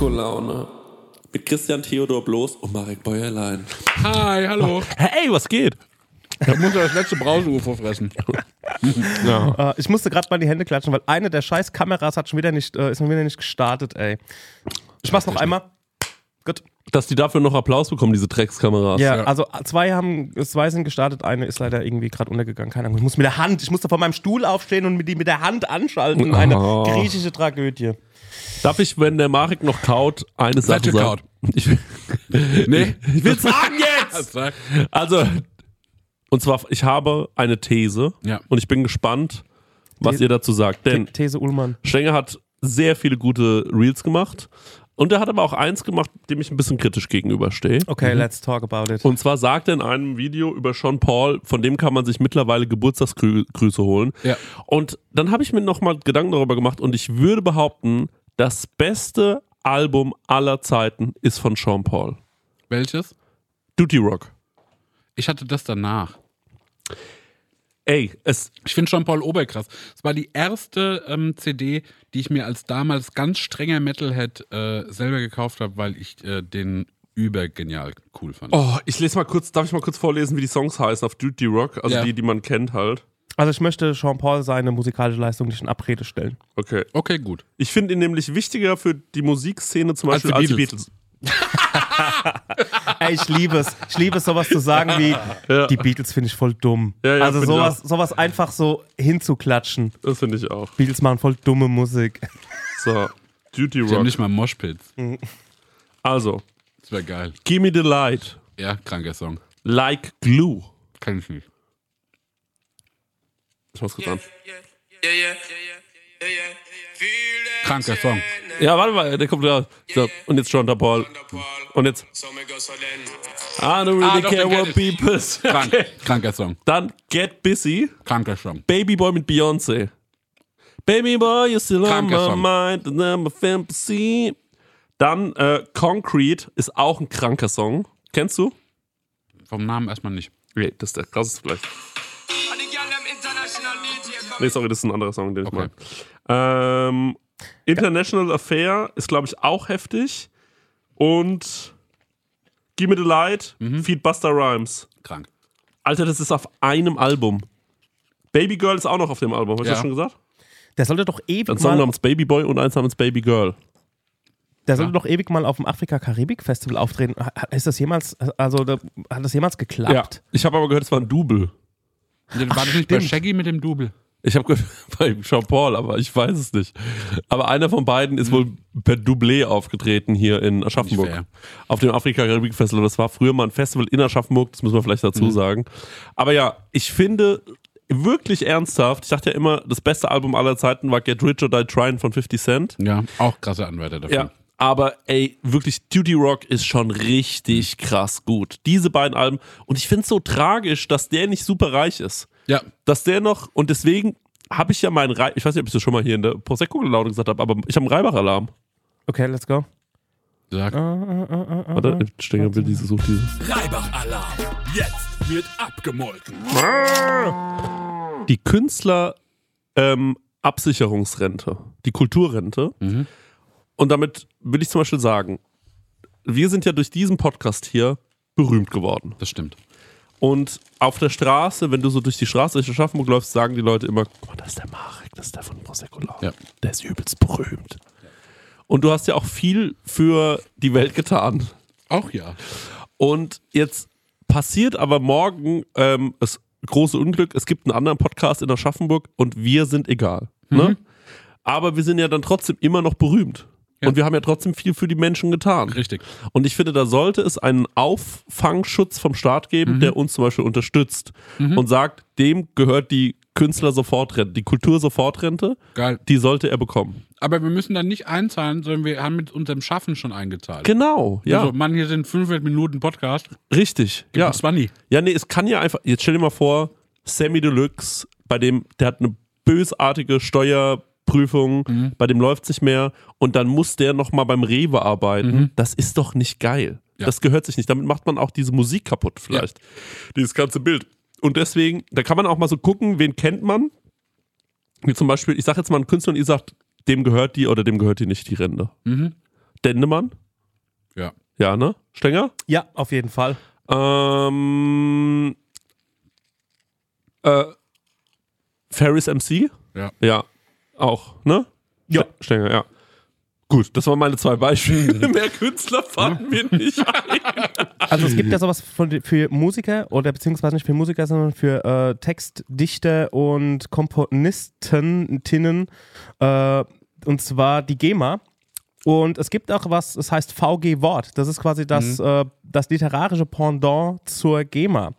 Prosecco-Laune. Mit Christian Theodor Bloß und Marek Bäuerlein. Hi, hallo. Hey, was geht? Ich muss ja das letzte Brause-UFO fressen. Äh, ich musste gerade mal die Hände klatschen, weil eine der scheiß Kameras hat schon wieder nicht, äh, ist schon wieder nicht gestartet, ey. Ich mach's noch einmal. Gut. Dass die dafür noch Applaus bekommen, diese Dreckskameras. Ja, Ja. also zwei haben, zwei sind gestartet, eine ist leider irgendwie gerade untergegangen. Keine Ahnung. Ich muss mit der Hand, ich musste von meinem Stuhl aufstehen und mit die mit der Hand anschalten. Eine Oh. griechische Tragödie. Darf ich, wenn der Marek noch kaut, eine Sache Seit sagen? Ich, Nee. ich will sagen jetzt! Also, und zwar, ich habe eine These Ja. und ich bin gespannt, was The- ihr dazu sagt. Denn The- These Ullmann. Stenger hat sehr viele gute Reels gemacht und er hat aber auch eins gemacht, dem ich ein bisschen kritisch gegenüberstehe. Okay, let's talk about it. Und zwar sagt er in einem Video über Sean Paul, von dem kann man sich mittlerweile Geburtstagsgrüße holen. Ja. Und dann habe ich mir nochmal Gedanken darüber gemacht und ich würde behaupten, das beste Album aller Zeiten ist von Sean Paul. Welches? Duty Rock. Ich hatte das danach. Ey, es, Ich finde Jean-Paul oberkrass. Es war die erste ähm, CD, die ich mir als damals ganz strenger Metalhead äh, selber gekauft habe, weil ich äh, den übergenial cool fand. oh, ich lese mal kurz, darf ich mal kurz vorlesen, wie die Songs heißen auf Duty Rock? Also Ja. die, die man kennt halt. Also ich möchte Jean-Paul seine musikalische Leistung nicht in Abrede stellen. Okay. Okay, gut. Ich finde ihn nämlich wichtiger für die Musikszene zum Als Beispiel die als die Beatles. Beatles. Ey, ich liebe es. Ich liebe es, sowas zu sagen wie, die Beatles finde ich voll dumm. Ja, ja, also sowas, sowas einfach so hinzuklatschen. Das finde ich auch. Beatles machen voll dumme Musik. So, Duty Die haben Rock. nicht mal Moshpits. Also, Das wäre geil. Gimme the Light, Ja, kranker Song. Like Glue. Kann ich nicht. Ich mach's kurz an. Kranker Song. Ja, warte mal, der kommt da. So, und jetzt John Paul. Und jetzt. I don't really Ah, doch, care what people say. Krank, Okay. Kranker Song. Dann Get Busy. Kranker Song. Baby Boy mit Beyoncé. Baby Boy, you're still on Kranker my Song. mind, and I'm a fantasy. Dann äh, Concrete ist auch ein kranker Song. Kennst du? Vom Namen erstmal nicht. Nee, das ist der krasseste vielleicht. Nee, sorry, das ist ein anderer Song, den ich Okay. mag. Ähm, International Affair ist, glaube ich, auch heftig. Und Gimme the Light, Mhm. Feed Buster Rhymes. Krank. Alter, das ist auf einem Album. Baby Girl ist auch noch auf dem Album, hast du Ja. das schon gesagt? Der sollte doch ewig Ein Song mal, namens Baby Boy und eins namens Baby Girl. der sollte doch ewig mal auf dem Afrika-Karibik-Festival auftreten. Ist das jemals, also hat das jemals geklappt? Ich habe aber gehört, es war ein Double. War das nicht bei. Shaggy mit dem Double? Ich habe gehört bei Jean Paul, aber ich weiß es nicht. Aber einer von beiden ist wohl per Doublé aufgetreten hier in Aschaffenburg. Auf dem Afrika-Karibik-Festival. Das war früher mal ein Festival in Aschaffenburg, das müssen wir vielleicht dazu sagen. Aber ja, ich finde wirklich ernsthaft, ich dachte ja immer, das beste Album aller Zeiten war Get Rich or Die Trying von 50 Cent. Ja, auch krasser Anwärter dafür. Ja. Aber ey, wirklich, Duty Rock ist schon richtig krass gut. Diese beiden Alben. Und ich finde es so tragisch, dass der nicht super reich ist. Ja, Dass der noch, und deswegen habe ich ja meinen, Rei ich weiß nicht, ob ich das schon mal hier in der Prosecco-Laune gesagt habe, aber ich habe einen Reibach-Alarm. Okay, let's go. sag. Warte, Stenger will diese, sucht diese. Reibach-Alarm. Jetzt wird abgemolken. Die Künstler ähm, Absicherungsrente, die Kulturrente. Und damit will ich zum Beispiel sagen, wir sind ja durch diesen Podcast hier berühmt geworden. Das stimmt. Und auf der Straße, wenn du so durch die Straße durch Aschaffenburg läufst, sagen die Leute immer, guck mal, das ist der Marek, das ist der von Prosecco Laune. Ja. Der ist übelst berühmt. Und du hast ja auch viel für die Welt getan. Auch ja. Und jetzt passiert aber morgen ähm, das große Unglück, es gibt einen anderen Podcast in Aschaffenburg und wir sind egal. Ne? Aber wir sind ja dann trotzdem immer noch berühmt. Ja. Und wir haben ja trotzdem viel für die Menschen getan. Richtig. Und ich finde, da sollte es einen Auffangschutz vom Staat geben, der uns zum Beispiel unterstützt und sagt, dem gehört die Künstler-Sofortrente, die Kultur-Sofortrente, Geil. die sollte er bekommen. Aber wir müssen dann nicht einzahlen, sondern wir haben mit unserem Schaffen schon eingezahlt. Genau, ja, Also, Mann, hier sind 500 Minuten Podcast. richtig. Gib Ja. uns Money. ja, nee, es kann ja einfach, jetzt stell dir mal vor, Sammy Deluxe, bei dem, der hat eine bösartige Steuerprüfung, bei dem läuft nicht mehr und dann muss der nochmal beim Rewe arbeiten. Das ist doch nicht geil. Ja. Das gehört sich nicht. Damit macht man auch diese Musik kaputt vielleicht. Dieses ganze Bild. Und deswegen, da kann man auch mal so gucken, wen kennt man. Wie zum Beispiel, ich sag jetzt mal einen Künstler und ihr sagt, dem gehört die oder dem gehört die nicht die Rente. Dendemann. Ja. Ja, ne? Stenger? Ja, auf jeden Fall. Ähm, äh, Ferris MC? Ja. Ja, auch, ne? Ja. Ste- Stenger, ja. Gut, das waren meine zwei Beispiele. Mehr Künstler fanden wir nicht ein. Also es gibt ja sowas von, für Musiker oder beziehungsweise nicht für Musiker, sondern für äh, Textdichter und Komponisten, Tinnen, äh, und zwar die GEMA. Und es gibt auch was, es heißt VG Wort. Das ist quasi das, äh, das literarische Pendant zur GEMA.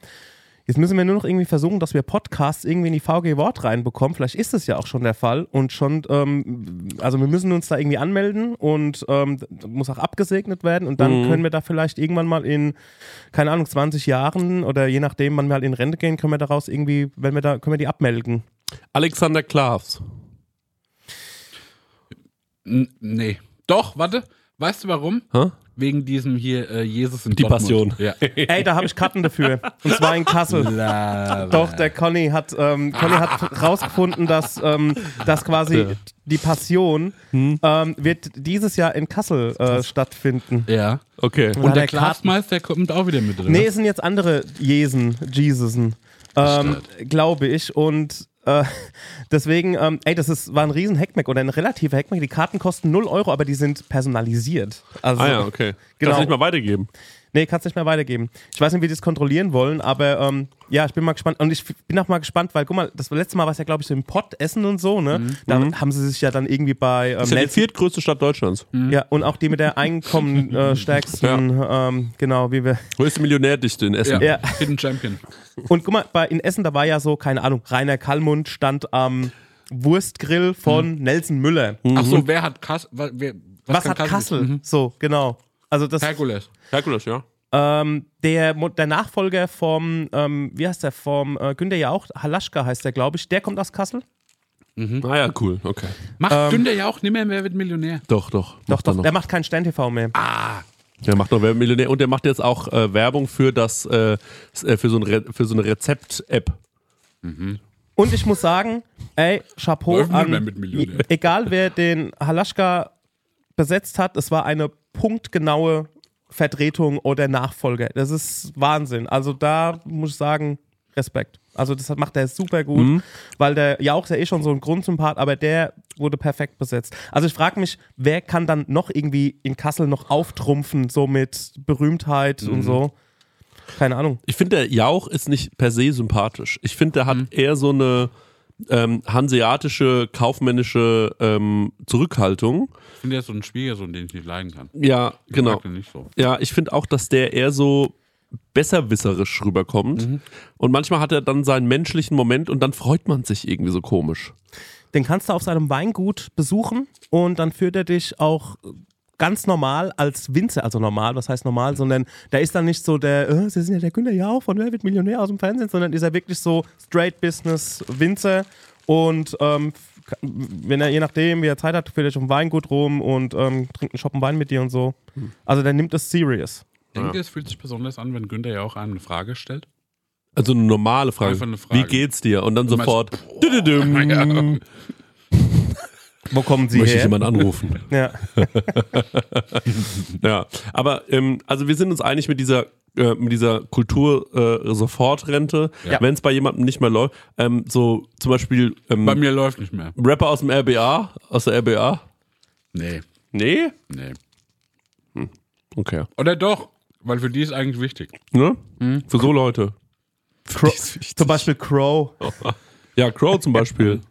Jetzt müssen wir nur noch irgendwie versuchen, dass wir Podcasts irgendwie in die VG Wort reinbekommen. Vielleicht ist es ja auch schon der Fall. Und schon, ähm, also wir müssen uns da irgendwie anmelden und ähm, muss auch abgesegnet werden. Und dann können wir da vielleicht irgendwann mal in, keine Ahnung, 20 Jahren oder je nachdem, wann wir halt in Rente gehen, können wir daraus irgendwie, wenn wir da, können wir die abmelden. Alexander Klavs. N nee. Doch, warte. Weißt du warum? Hä? Wegen diesem hier äh, Jesus in Die Dortmund. Passion. Ja. Ey, da habe ich Karten dafür. Und zwar in Kassel. Doch, der Conny hat, ähm, Conny hat rausgefunden, dass, ähm, dass quasi die Passion ähm, wird dieses Jahr in Kassel äh, stattfinden. ja. Okay. Und Und der Glasmeister kommt auch wieder mit drin. Nee, es sind jetzt andere Jesen, Jesusen, ähm, glaube ich. Und äh, deswegen, ähm, ey, das ist, war ein riesen Hackmack oder ein relativer Hackmack. Die Karten kosten 0 Euro, aber die sind personalisiert. Also, Ah ja, okay. Genau. Kannst du nicht mal weitergeben. Nee, kannst nicht mehr weitergeben. Ich weiß nicht, wie die das kontrollieren wollen, aber ähm, ja, ich bin mal gespannt. Und ich bin auch mal gespannt, weil, guck mal, das letzte Mal war es ja, glaube ich, so im Pott essen und so, ne? Da haben sie sich ja dann irgendwie bei ähm, Das ist ja die viertgrößte Stadt Deutschlands. ja, und auch die mit der einkommenstärksten, ähm, genau, wie wir. Größte Millionärdichte in Essen. Ja. Hidden Champion. Und guck mal, bei, in Essen, da war ja so, keine Ahnung, Rainer Kallmund stand am Wurstgrill von Nelson Müller. Ach so, wer hat Kassel? Wer, Was, kann hat Kassel? Mhm. So, genau. Also das, Herkules. Herkules, ja. ähm, der, der Nachfolger vom, ähm, wie heißt der, vom äh, Günther ja auch, Halaschka heißt der, glaube ich, der kommt aus Kassel. Ah ja, cool, okay. Macht Ähm, Günther ja auch nicht mehr, wer wird Millionär? Doch, doch. Doch, er doch, noch. der macht kein Stern-TV mehr. Der macht noch Wer wird Millionär und der macht jetzt auch äh, Werbung für das äh, äh, für so, ein Re für so eine Rezept-App. Und ich muss sagen, ey, Chapeau an, mehr mit Millionär. egal wer den Halaschka besetzt hat, es war eine punktgenaue Vertretung oder Nachfolger. Das ist Wahnsinn. Also da muss ich sagen, Respekt. Also das macht er super gut, weil der Jauch ist ja eh schon so ein Grundsympath, aber der wurde perfekt besetzt. Also ich frage mich, wer kann dann noch irgendwie in Kassel noch auftrumpfen, so mit Berühmtheit und so. Keine Ahnung. Ich finde, der Jauch ist nicht per se sympathisch. Ich finde, der hat eher so eine ähm, hanseatische, kaufmännische ähm, Zurückhaltung. Ich finde ja so ein Schwiegersohn, den ich nicht leiden kann. Ja, Ich genau. mag den nicht so. Ja, ich finde auch, dass der eher so besserwisserisch rüberkommt. Und manchmal hat er dann seinen menschlichen Moment und dann freut man sich irgendwie so komisch. Den kannst du auf seinem Weingut besuchen und dann führt er dich auch ganz normal als Winzer, also normal, was heißt normal, sondern da ist dann nicht so der, äh, Sie sind ja der Günther Jauch von Wer wird Millionär aus dem Fernsehen, sondern ist er wirklich so straight Business Winzer und ähm, wenn er je nachdem, wie er Zeit hat, führt er um Weingut rum und ähm, trinkt einen Schoppen Wein mit dir und so. Also der nimmt es serious. Denkt ihr, es fühlt sich besonders an, wenn Günther ja auch einem eine Frage stellt? Also eine normale Frage. Einfach eine Frage. Wie geht's dir? Und dann Du meinst, sofort. düdüdüm. Wo kommen Sie Möchte ich her? jemand anrufen? Ja. Ja, aber ähm, also wir sind uns einig mit dieser äh, mit dieser Kultur äh, Sofortrente, Ja. wenn es bei jemandem nicht mehr läuft. Ähm, so zum Beispiel ähm, Bei mir läuft nicht mehr. Rapper aus dem RBA, aus der RBA. Nee, Nee? nee. Okay. Oder doch, weil für die ist eigentlich wichtig. Ne? Für so Leute. Crow, zum Beispiel Crow Ja, Crow zum Beispiel.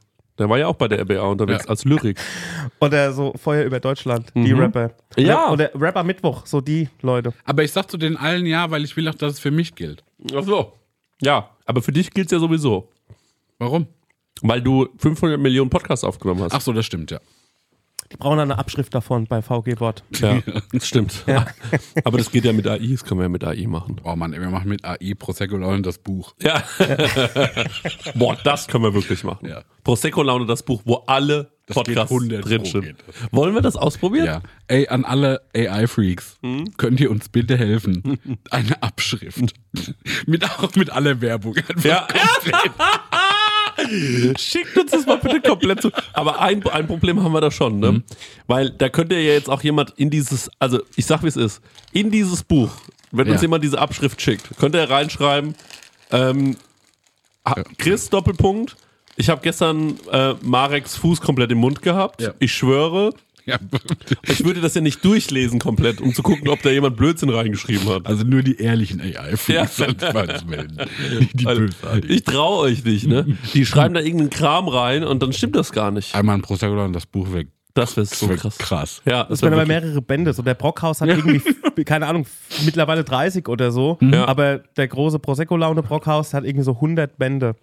Der war ja auch bei der RBA unterwegs Ja. als Lyrik. oder so Feuer über Deutschland, die Rapper. Ja. Oder Rapper Mittwoch, so die Leute. Aber ich sag zu den allen ja, weil ich will auch, dass es für mich gilt. Ach so. Ja, aber für dich gilt's ja sowieso. Warum? Weil du 500 Millionen Podcasts aufgenommen hast. Ach so, das stimmt, ja. Die brauchen dann eine Abschrift davon bei VG Wort. ja, das stimmt. Aber das geht ja mit AI, das können wir ja mit AI machen. Oh Mann, ey, wir machen mit AI Prosecco Laune das Buch. Ja. Boah, das können wir wirklich machen. Ja. Prosecco Laune, das Buch, wo alle Das Podcasts geht 100 drin sind. Wollen wir das ausprobieren? Ja. Ey, an alle AI-Freaks, könnt ihr uns bitte helfen? Eine Abschrift. mit auch mit aller Werbung. Einfach Ja. Schickt uns das mal bitte komplett zu. Aber ein, ein Problem haben wir da schon, ne? Weil da könnte ja jetzt auch jemand in dieses, also ich sag wie es ist, in dieses Buch, wenn uns Ja. jemand diese Abschrift schickt, könnte er reinschreiben, ähm, Chris Doppelpunkt, ich habe gestern äh, Mareks Fuß komplett im Mund gehabt. Ja. Ich schwöre, Ja. ich würde das ja nicht durchlesen komplett, um zu gucken, ob da jemand Blödsinn reingeschrieben hat. Also nur die ehrlichen AI-Fools Ja. melden. Die bösartigen. ich traue euch nicht, ne? Die schreiben da irgendeinen Kram rein und dann stimmt das gar nicht. Einmal ein Prosecco und das Buch weg. Das wäre so krass. krass. Ja, Das das wären wäre aber mehrere Bände. So der Brockhaus hat irgendwie, keine Ahnung, mittlerweile 30 oder so. Ja. Aber der große Prosecco-Laune Brockhaus hat irgendwie so 100 Bände.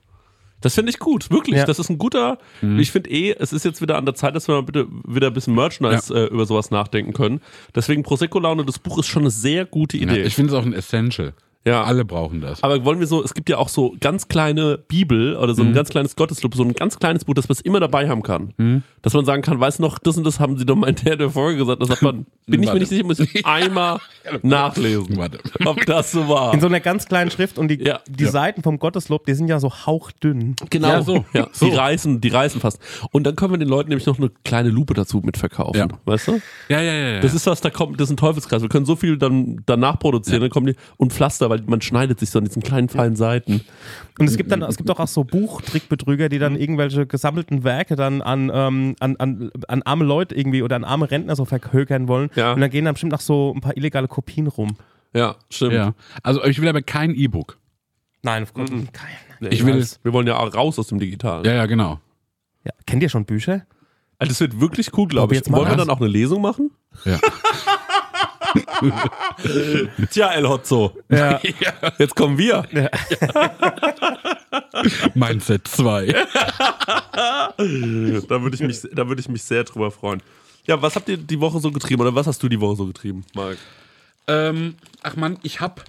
Das finde ich gut, wirklich. Ja. Das ist ein guter. Ich finde eh, es ist jetzt wieder an der Zeit, dass wir mal bitte wieder ein bisschen Merchandise äh, über sowas nachdenken können. Deswegen Prosecco Laune, das Buch ist schon eine sehr gute Ja, Idee. ich finde es auch ein Essential. Ja. Alle brauchen das. aber wollen wir so, es gibt ja auch so ganz kleine Bibel oder so ein ganz kleines Gotteslob, so ein ganz kleines Buch, das man immer dabei haben kann. Dass man sagen kann, weißt du noch, das und das haben sie doch mal in der, der Folge gesagt. Da sagt man, bin ich mir nicht sicher, muss ich einmal nachlesen, Warte. ob das so war. In so einer ganz kleinen Schrift und die, Ja. die Ja. Seiten vom Gotteslob, die sind ja so hauchdünn. Genau, Ja, so. Ja, So. Die reißen, die reißen fast. Und dann können wir den Leuten nämlich noch eine kleine Lupe dazu mitverkaufen. Ja. Weißt du? Ja, ja, ja. ja. Das ist was, da kommt, das ist ein Teufelskreis. Wir können so viel dann danach produzieren, dann kommen die und Pflaster, weil man schneidet sich so an diesen kleinen feinen Seiten. Und es gibt dann, es gibt auch, auch so Buchtrickbetrüger, die dann Mhm. irgendwelche gesammelten Werke dann an, ähm, an, an, an arme Leute irgendwie oder an arme Rentner so verhökern wollen. Ja. Und dann gehen dann bestimmt noch so ein paar illegale Kopien rum. Ja, stimmt. ja. Also ich will aber kein E-Book. Nein, auf Gott, Mhm. kein. Nee, Ich will- wir wollen ja auch raus aus dem Digitalen. Ja, ja, genau. Ja. Kennt ihr schon Bücher? Also das wird wirklich cool, glaube ich. Wollen wir dann auch eine Lesung machen? Ja. Tja, El Hotzo. Ja. Jetzt kommen wir. Mindset 2. Da würde ich, mich, da würde ich mich sehr drüber freuen. Ja, was habt ihr die Woche so getrieben oder was hast du die Woche so getrieben, Marc? ähm, ach man, ich hab.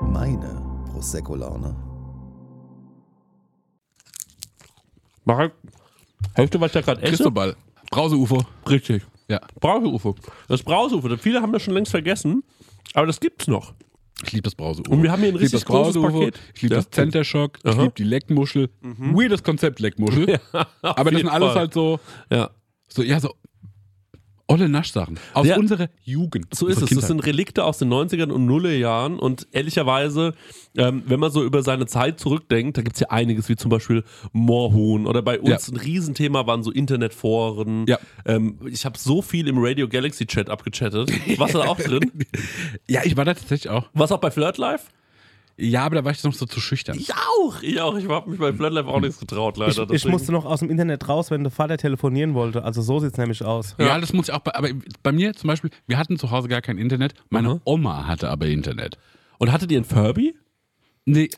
Meine Prosecco-Laune. Marc, hälfst du, was ich da gerade esse? Brause-UFO. Richtig. Ja. Brause-UFO. Das Brause-UFO, viele haben das schon längst vergessen, aber das gibt's noch. Ich liebe das Brause-UFO. Und wir haben hier ein Ich richtig großes Paket. Ich liebe Ja. das Center Shock. Ich. Mhm. liebe die Leckmuschel. Weirdes Konzept Leckmuschel. Aber das sind alles Fall. halt so, Ja. so, ja, so olle Naschsachen. Aus Ja. unserer Jugend. So ist es. Das sind Relikte aus den 90ern und Nullerjahren. Und ehrlicherweise, ähm, wenn man so über seine Zeit zurückdenkt, da gibt es ja einiges, wie zum Beispiel Moorhuhn. Oder bei uns Ja. ein Riesenthema waren so Internetforen. Ja. Ähm, ich habe so viel im Radio Galaxy Chat abgechattet. Warst du da auch drin? ja, ich war da tatsächlich auch. Was auch bei Flirt Live? Ja, aber da war ich noch so zu schüchtern. Ich auch. Ich auch. Ich habe mich bei Flirt Live auch nichts getraut, leider. Ich, ich musste noch aus dem Internet raus, wenn der Vater telefonieren wollte. Also so sieht's nämlich aus. Ja, das muss ich auch. Bei, aber bei mir zum Beispiel, wir hatten zu Hause gar kein Internet. Meine Oma hatte aber Internet. Und hattet ihr einen Furby? Nee,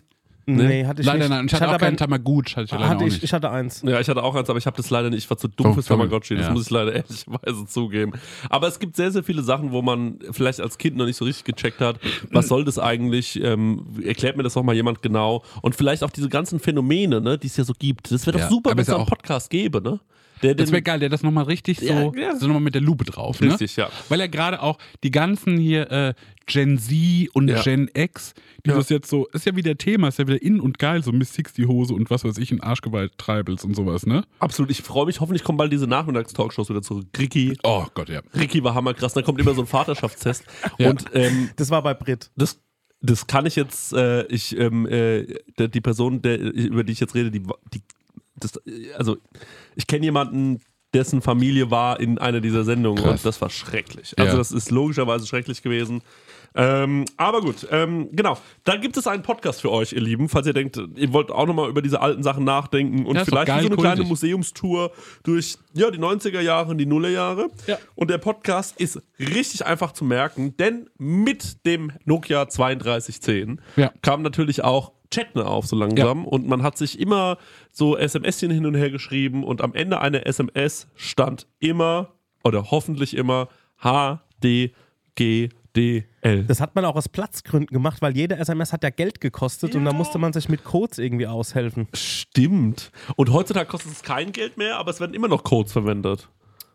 Nee, hatte ich leider nicht. nein. Ich hatte auch aber- keinen Tamagotchi. Hatte ich leider hatte auch ich, nicht. ich hatte eins. Ja, ich hatte auch eins, aber ich habe das leider nicht. Ich war zu dumm Oh, fürs. Tamagotchi. Das Ja. muss ich leider ehrlicherweise zugeben. Aber es gibt sehr, sehr viele Sachen, wo man vielleicht als Kind noch nicht so richtig gecheckt hat, was soll das eigentlich? Ähm, erklärt mir das doch mal jemand genau. Und vielleicht auch diese ganzen Phänomene, ne, die es ja so gibt. Das wäre doch Ja, super, wenn es ja einen auch- Podcast gäbe, ne? Der Das wäre geil, der das nochmal richtig so, Ja, ja. so nochmal mit der Lupe drauf. Ne? Richtig, ja. Weil er gerade auch die ganzen hier äh, Gen Z und Ja. Gen X, die Ja. das jetzt so, ist ja wieder Thema, ist ja wieder in und geil, so Miss Six die Hose und was weiß ich, in Arschgewalt Treibels und sowas, ne? Absolut. Ich freue mich. Hoffentlich kommen bald diese Nachmittagstalkshows wieder zurück. Ricky. Oh Gott, ja. Ricky war hammerkrass. Dann kommt immer so ein Vaterschaftstest. Ja. Und ähm, Das war bei Brit. das, das kann ich jetzt, äh, ich, ähm, äh, der, die Person, der, über die ich jetzt rede, die, die das, also ich kenne jemanden, dessen Familie war in einer dieser Sendungen Krass. und das war schrecklich. Also Ja. das ist logischerweise schrecklich gewesen. Ähm, aber gut, ähm, genau. Da gibt es einen Podcast für euch, ihr Lieben, falls ihr denkt, ihr wollt auch nochmal über diese alten Sachen nachdenken und Ja, vielleicht so eine kleine kultig. Museumstour durch ja, die 90er Jahre und die Nullerjahre. Ja. Und der Podcast ist richtig einfach zu merken, denn mit dem Nokia 3210 Ja. kam natürlich auch Chatne auf so langsam und man hat sich immer so SMSchen hin und her geschrieben und am Ende einer SMS stand immer oder hoffentlich immer HDGDL. Das hat man auch aus Platzgründen gemacht, weil jede SMS hat ja Geld gekostet und da musste man sich mit Codes irgendwie aushelfen. Stimmt. Und heutzutage kostet es kein Geld mehr, aber es werden immer noch Codes verwendet.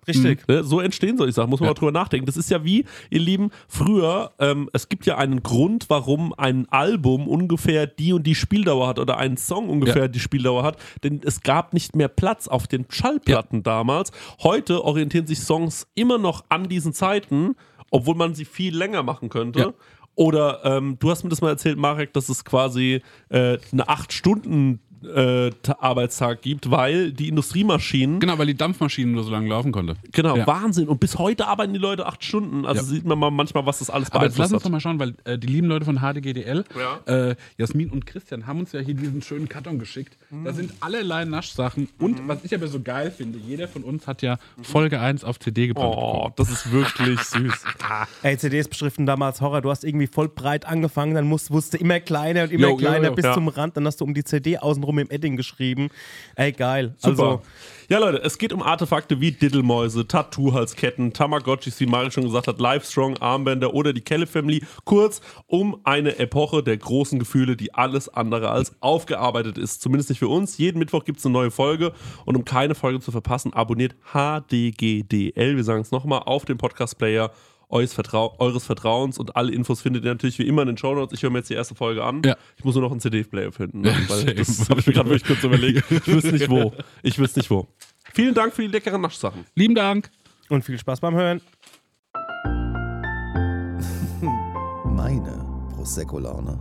Richtig. Ne, So entstehen solche Sachen, muss man Ja. mal drüber nachdenken. Das ist ja wie, ihr Lieben, früher, ähm, es gibt ja einen Grund, warum ein Album ungefähr die und die Spieldauer hat oder ein Song ungefähr Ja. die Spieldauer hat, denn es gab nicht mehr Platz auf den Schallplatten damals. Heute orientieren sich Songs immer noch an diesen Zeiten, obwohl man sie viel länger machen könnte. Ja. Oder ähm, du hast mir das mal erzählt, Marek, dass es quasi äh, eine 8 Stunden äh, Ta- Arbeitstag gibt, weil die Industriemaschinen Genau, weil die Dampfmaschine nur so lange laufen konnte. Genau, Ja. Wahnsinn. Und bis heute arbeiten die Leute acht Stunden. Also Ja. sieht man mal manchmal, was das alles Aber jetzt lass beeinflusst uns doch mal schauen, weil äh, die lieben Leute von HDGDL, Ja. äh, Jasmin und Christian, haben uns ja hier diesen schönen Karton geschickt. Da sind allerlei Naschsachen. Und was ich aber so geil finde, jeder von uns hat ja Folge 1 auf CD gebrannt. Oh, das ist wirklich süß. Ey, CDs beschriften damals Horror. Du hast irgendwie voll breit angefangen, dann musst, wusste immer kleiner und immer Jo, jo, kleiner jo. bis Ja. zum Rand. Dann hast du um die CD außenrum im Edding geschrieben. Ey, geil. Super. Also, ja, Leute, es geht um Artefakte wie Diddlemäuse, Tattoo-Halsketten, Tamagotchis, wie Mari schon gesagt hat, Livestrong, Armbänder oder die Kelly Family. Kurz um eine Epoche der großen Gefühle, die alles andere als aufgearbeitet ist. Zumindest nicht für uns. Jeden Mittwoch gibt es eine neue Folge. Und um keine Folge zu verpassen, abonniert HDGDL. Wir sagen es nochmal auf dem Podcast-Player eures, Vertrau eures Vertrauens. Und alle Infos findet ihr natürlich wie immer in den Show Notes. Ich höre mir jetzt die erste Folge an. Ja. Ich muss nur noch einen CD-Player finden. Ne? Ja, das habe ich mir gerade wirklich kurz überlegt. Ich wüsste nicht wo. Ich wüsste nicht wo. Vielen Dank für die leckeren Naschsachen. Lieben Dank. und viel Spaß beim Hören. Meine Prosecco-Laune.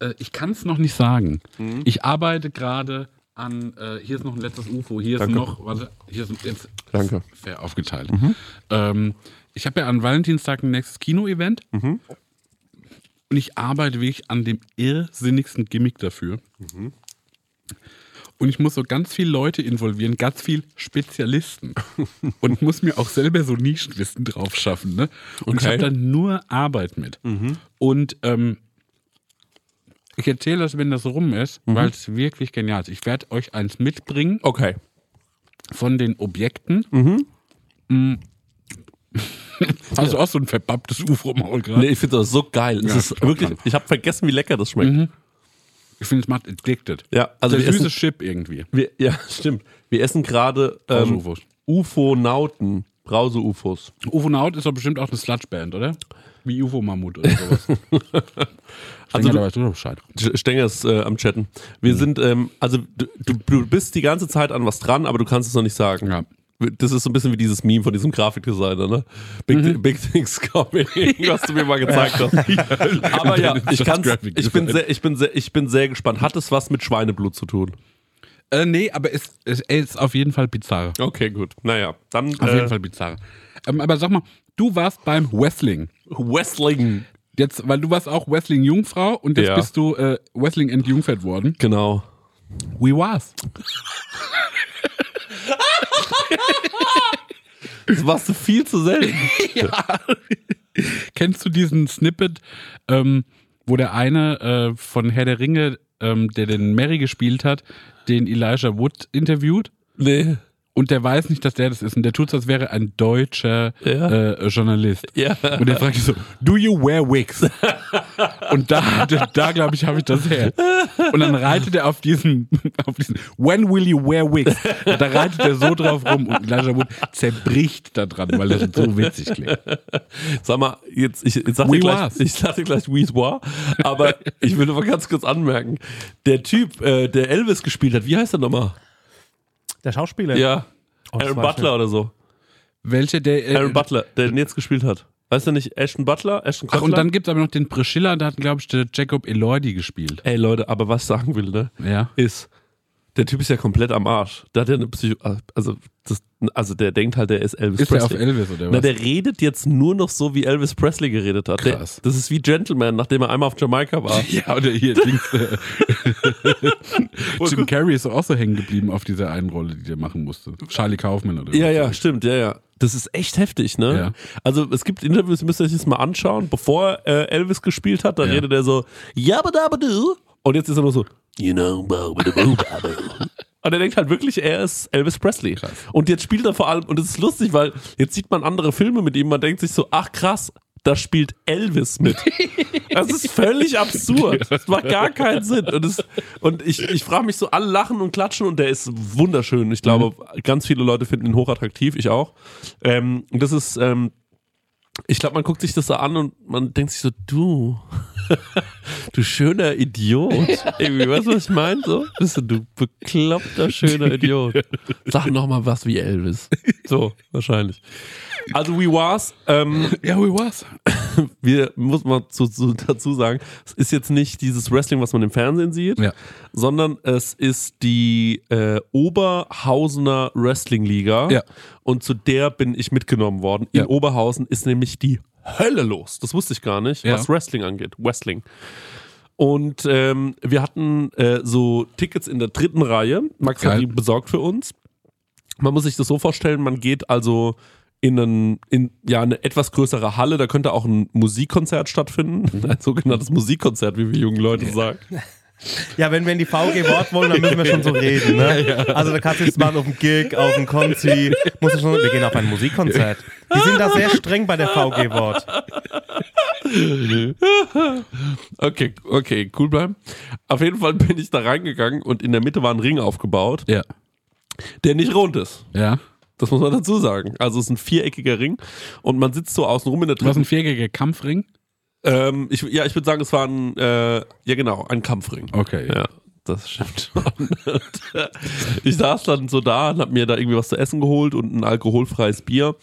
Äh, ich kann es noch nicht sagen. Mhm. Ich arbeite gerade an, äh, hier ist noch ein letztes UFO, hier Danke. ist noch, warte, hier ist jetzt Danke. fair aufgeteilt. Mhm. Ähm, ich habe ja an Valentinstag ein nächstes Kino-Event Mhm. und ich arbeite wirklich an dem irrsinnigsten Gimmick dafür. Mhm. Und ich muss so ganz viele Leute involvieren, ganz viel Spezialisten. und muss mir auch selber so Nischenwissen drauf schaffen. Ne? Und ich Okay. habe dann nur Arbeit mit. Und ähm, ich erzähle das, wenn das rum ist, weil es wirklich genial ist. Ich werde euch eins mitbringen Okay. von den Objekten. Mm. Hast du auch so ein verpapptes UFO im Maul gerade? Nee, ich finde das so geil. es Ja, ist klar, wirklich, ich habe vergessen, wie lecker das schmeckt. Ich finde, es macht addicted. Ja, also Der süße essen, Chip irgendwie. wir, ja, stimmt. Wir essen gerade ähm. UFO-Nauten, Brause-UFOs. UFO-Naut ist doch bestimmt auch eine Sludge-Band, oder? Wie UFO-Mammut oder sowas. Also also, du- da weißt du doch Bescheid. St- Stenger ist äh, am Chatten. Wir sind, ähm, also du, du, bist die ganze Zeit an was dran, aber du kannst es noch nicht sagen. Ja. Das ist so ein bisschen wie dieses Meme von diesem Grafikdesigner, ne? Big, Big Things Coming, was du mir mal gezeigt hast. Aber ja, ich, kann's, ich, bin sehr, ich, bin sehr, ich bin sehr gespannt. Hat es was mit Schweineblut zu tun? Äh, nee, aber es, es ist auf jeden Fall bizarr. Okay, gut. Naja, dann Auf äh, jeden Fall bizarr. Ähm, aber sag mal, du warst beim Wrestling. Wrestling. Jetzt, weil du warst auch Wrestling Jungfrau und jetzt Ja. bist du äh, Wrestling entjungfert worden. Genau. Wie war's? Das warst du viel zu selten. Kennst du diesen Snippet, ähm, wo der eine äh, von Herr der Ringe, ähm, der den Mary gespielt hat, den Elijah Wood interviewt? Nee. Und der weiß nicht, dass der das ist. Und der tut so, als wäre ein deutscher Ja. äh, Journalist. Ja. Und der fragt so, do you wear wigs? Und da, da, glaube ich, habe ich das her. Und dann reitet er auf diesen, auf diesen, when will you wear wigs? Und da reitet er so drauf rum und Elijah Wood zerbricht da dran, weil das so witzig klingt. Sag mal, jetzt, ich, ich sag Oui, gleich, was? ich sag dir gleich oui, war, aber ich will aber ganz kurz anmerken, der Typ, äh, der Elvis gespielt hat, wie heißt der nochmal? Der Schauspieler. Ja, Oh, Aaron Butler oder so. Welcher der. Äh, Aaron Butler, der den jetzt gespielt hat. Weißt du nicht, Ashton Butler, Ashton Ach, Kutcher? und dann gibt es aber noch den Priscilla, da hat, glaube ich, der Jacob Elordi gespielt. Ey Leute, aber was ich sagen will, ne, Ja. ist, der Typ ist ja komplett am Arsch. Der hat ja eine Psycho, also, das, also der denkt halt, der ist Elvis Ist der auf Presley. Elvis oder Na, was? der redet jetzt nur noch so, wie Elvis Presley geredet hat. Der, Krass. das ist wie Gentleman, nachdem er einmal auf Jamaika war. Ja, oder hier Dings. äh, Jim Carrey ist auch so hängen geblieben auf dieser einen Rolle, die der machen musste. Charlie Kaufman oder Ja, ja, stimmt, ja, ja. Das ist echt heftig, ne? Ja. Also es gibt Interviews, müsst ihr euch das mal anschauen, bevor äh, Elvis gespielt hat, da Ja. redet er so, Yabba-dabba-doo. Und jetzt ist er nur so, you know, babba-dabba-babba. Und er denkt halt wirklich, er ist Elvis Presley. Und jetzt spielt er vor allem, und es ist lustig, weil jetzt sieht man andere Filme mit ihm, man denkt sich so, ach krass, da spielt Elvis mit. Das ist völlig absurd. Das macht gar keinen Sinn. Und, es, und ich, ich frage mich so, alle lachen und klatschen und der ist wunderschön. Ich glaube, ganz viele Leute finden ihn hochattraktiv, ich auch. Ähm, und das ist, ähm, ich glaube, man guckt sich das so an und man denkt sich so, du, du schöner Idiot. Irgendwie, weißt du, was ich meine? So, bist du, du bekloppter, schöner Idiot. Sag noch mal was wie Elvis. So, wahrscheinlich. Also, wie war's? Ähm, Ja, wie war's? wir, muss man zu, zu, dazu sagen, es ist jetzt nicht dieses Wrestling, was man im Fernsehen sieht, Ja. sondern es ist die äh, Oberhausener Wrestling Liga. Ja. Und zu der bin ich mitgenommen worden. In Ja. Oberhausen ist nämlich die Hölle los. Das wusste ich gar nicht, was Wrestling angeht. Wrestling. Und ähm, wir hatten äh, so Tickets in der dritten Reihe. Max Geil. hat die besorgt für uns. Man muss sich das so vorstellen, man geht also in, einen, in ja, eine etwas größere Halle, da könnte auch ein Musikkonzert stattfinden. Ein sogenanntes Musikkonzert, wie wir jungen Leute sagen. Ja, wenn wir in die VG Wort wollen, dann müssen wir schon so reden. Ne? Also da kannst du jetzt machen auf dem Gig, auf dem Konzi. Musst du schon, wir gehen auf ein Musikkonzert. Die sind da sehr streng bei der VG Wort. Okay, okay, cool bleiben. Auf jeden Fall bin ich da reingegangen und in der Mitte war ein Ring aufgebaut, Ja. der nicht rund ist. Ja. Das muss man dazu sagen. Also es ist ein viereckiger Ring und man sitzt so außen rum in der hast dritten. einen viereckiger Kampfring? Ähm, ich, ja, ich würde sagen, es war ein, äh, ja genau, ein Kampfring. Okay. Ja, das stimmt schon. Ich saß dann so da und hab mir da irgendwie was zu essen geholt und ein alkoholfreies Bier.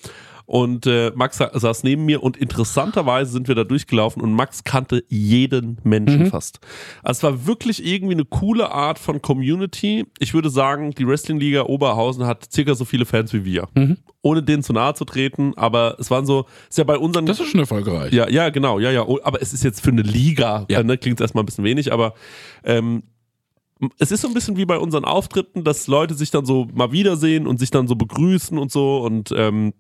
Und äh, Max sa saß neben mir und interessanterweise sind wir da durchgelaufen und Max kannte jeden Menschen fast. Also es war wirklich irgendwie eine coole Art von Community. Ich würde sagen, die Wrestling-Liga Oberhausen hat circa so viele Fans wie wir. Ohne denen zu nahe zu treten, aber es waren so, ist ja bei unseren Das ist schon erfolgreich. ja, ja, genau, ja, ja. Aber es ist jetzt für eine Liga, Ja. ne, klingt erstmal ein bisschen wenig, aber ähm, es ist so ein bisschen wie bei unseren Auftritten, dass Leute sich dann so mal wiedersehen und sich dann so begrüßen und so und ähm,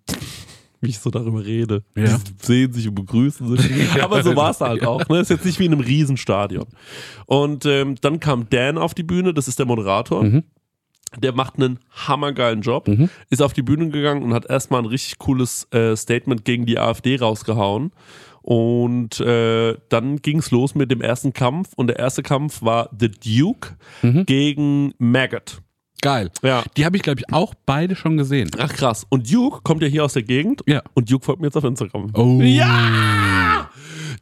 wie ich so darüber rede. Ja. Die sehen sich und begrüßen sich. Aber so war es halt auch. Ne? Ist jetzt nicht wie in einem Riesenstadion. Und ähm, dann kam Dan auf die Bühne, das ist der Moderator. Der macht einen hammergeilen Job, ist auf die Bühne gegangen und hat erstmal ein richtig cooles äh, Statement gegen die AfD rausgehauen. Und äh, dann ging's los mit dem ersten Kampf. Und der erste Kampf war The Duke gegen Maggot. Geil. Ja. Die habe ich, glaube ich, auch beide schon gesehen. Ach krass. Und Duke kommt ja hier aus der Gegend. Ja. Und Duke folgt mir jetzt auf Instagram. Oh. Ja!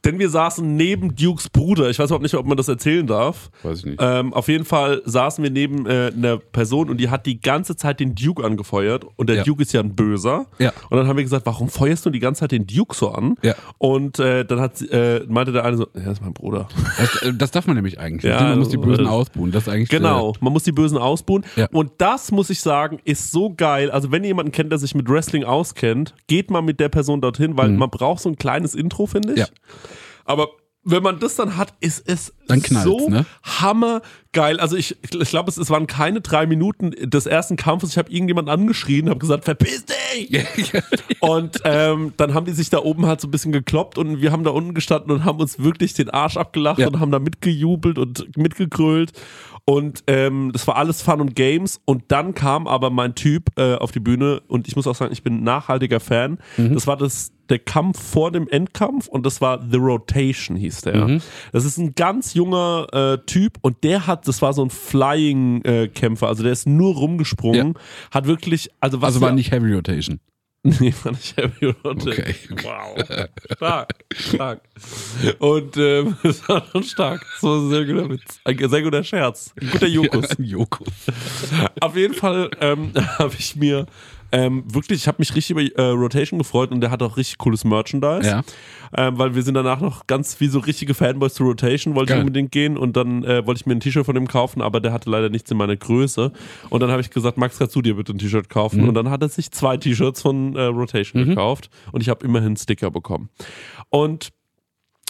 Denn wir saßen neben Dukes Bruder. Ich weiß überhaupt nicht, ob man das erzählen darf. Weiß ich nicht. Ähm, auf jeden Fall saßen wir neben äh, einer Person und die hat die ganze Zeit den Duke angefeuert. Und der Ja. Duke ist ja ein Böser. Ja. Und dann haben wir gesagt, warum feuerst du die ganze Zeit den Duke so an? Ja. Und äh, dann hat, äh, meinte der eine so, ja, das ist mein Bruder. Das, äh, das darf man nämlich eigentlich. Ja, man muss die Bösen ausbuhen. Das ist eigentlich Genau, man muss die Bösen ausbuhen. Ja. Und das, muss ich sagen, ist so geil. Also, wenn ihr jemanden kennt, der sich mit Wrestling auskennt, geht mal mit der Person dorthin, weil man braucht so ein kleines Intro, finde ich. Mhm. Ja. Aber wenn man das dann hat, ist es so ne? hammergeil. Also ich, ich glaube, es, es waren keine drei Minuten des ersten Kampfes. Ich habe irgendjemanden angeschrien, habe gesagt, verpiss dich! Und ähm, dann haben die sich da oben halt so ein bisschen gekloppt und wir haben da unten gestanden und haben uns wirklich den Arsch abgelacht Ja. und haben da mitgejubelt und mitgegrölt. Und ähm, das war alles Fun und Games. Und dann kam aber mein Typ äh, auf die Bühne und ich muss auch sagen, ich bin ein nachhaltiger Fan. Das war das der Kampf vor dem Endkampf und das war The Rotation, hieß der. Das ist ein ganz junger äh, Typ und der hat, das war so ein Flying-Kämpfer, also der ist nur rumgesprungen, hat wirklich, also was Also war wir- nicht Heavy Rotation. Nee, war nicht Heavy Rotation. Okay. Wow. Stark, stark. Und ähm, das war schon stark. Das war ein sehr guter Witz. Ein sehr guter Scherz. Ein guter Jokus. Jokus. Auf jeden Fall ähm, habe ich mir ähm, wirklich, ich habe mich richtig über äh, Rotation gefreut und der hat auch richtig cooles Merchandise. Ja. Ähm, weil wir sind danach noch ganz wie so richtige Fanboys zu Rotation, wollte ich unbedingt gehen und dann äh, wollte ich mir ein T-Shirt von dem kaufen, aber der hatte leider nichts in meiner Größe. Und dann habe ich gesagt, Max, kannst du dir bitte ein T-Shirt kaufen? Mhm. Und dann hat er sich zwei T-Shirts von äh, Rotation gekauft und ich habe immerhin Sticker bekommen. Und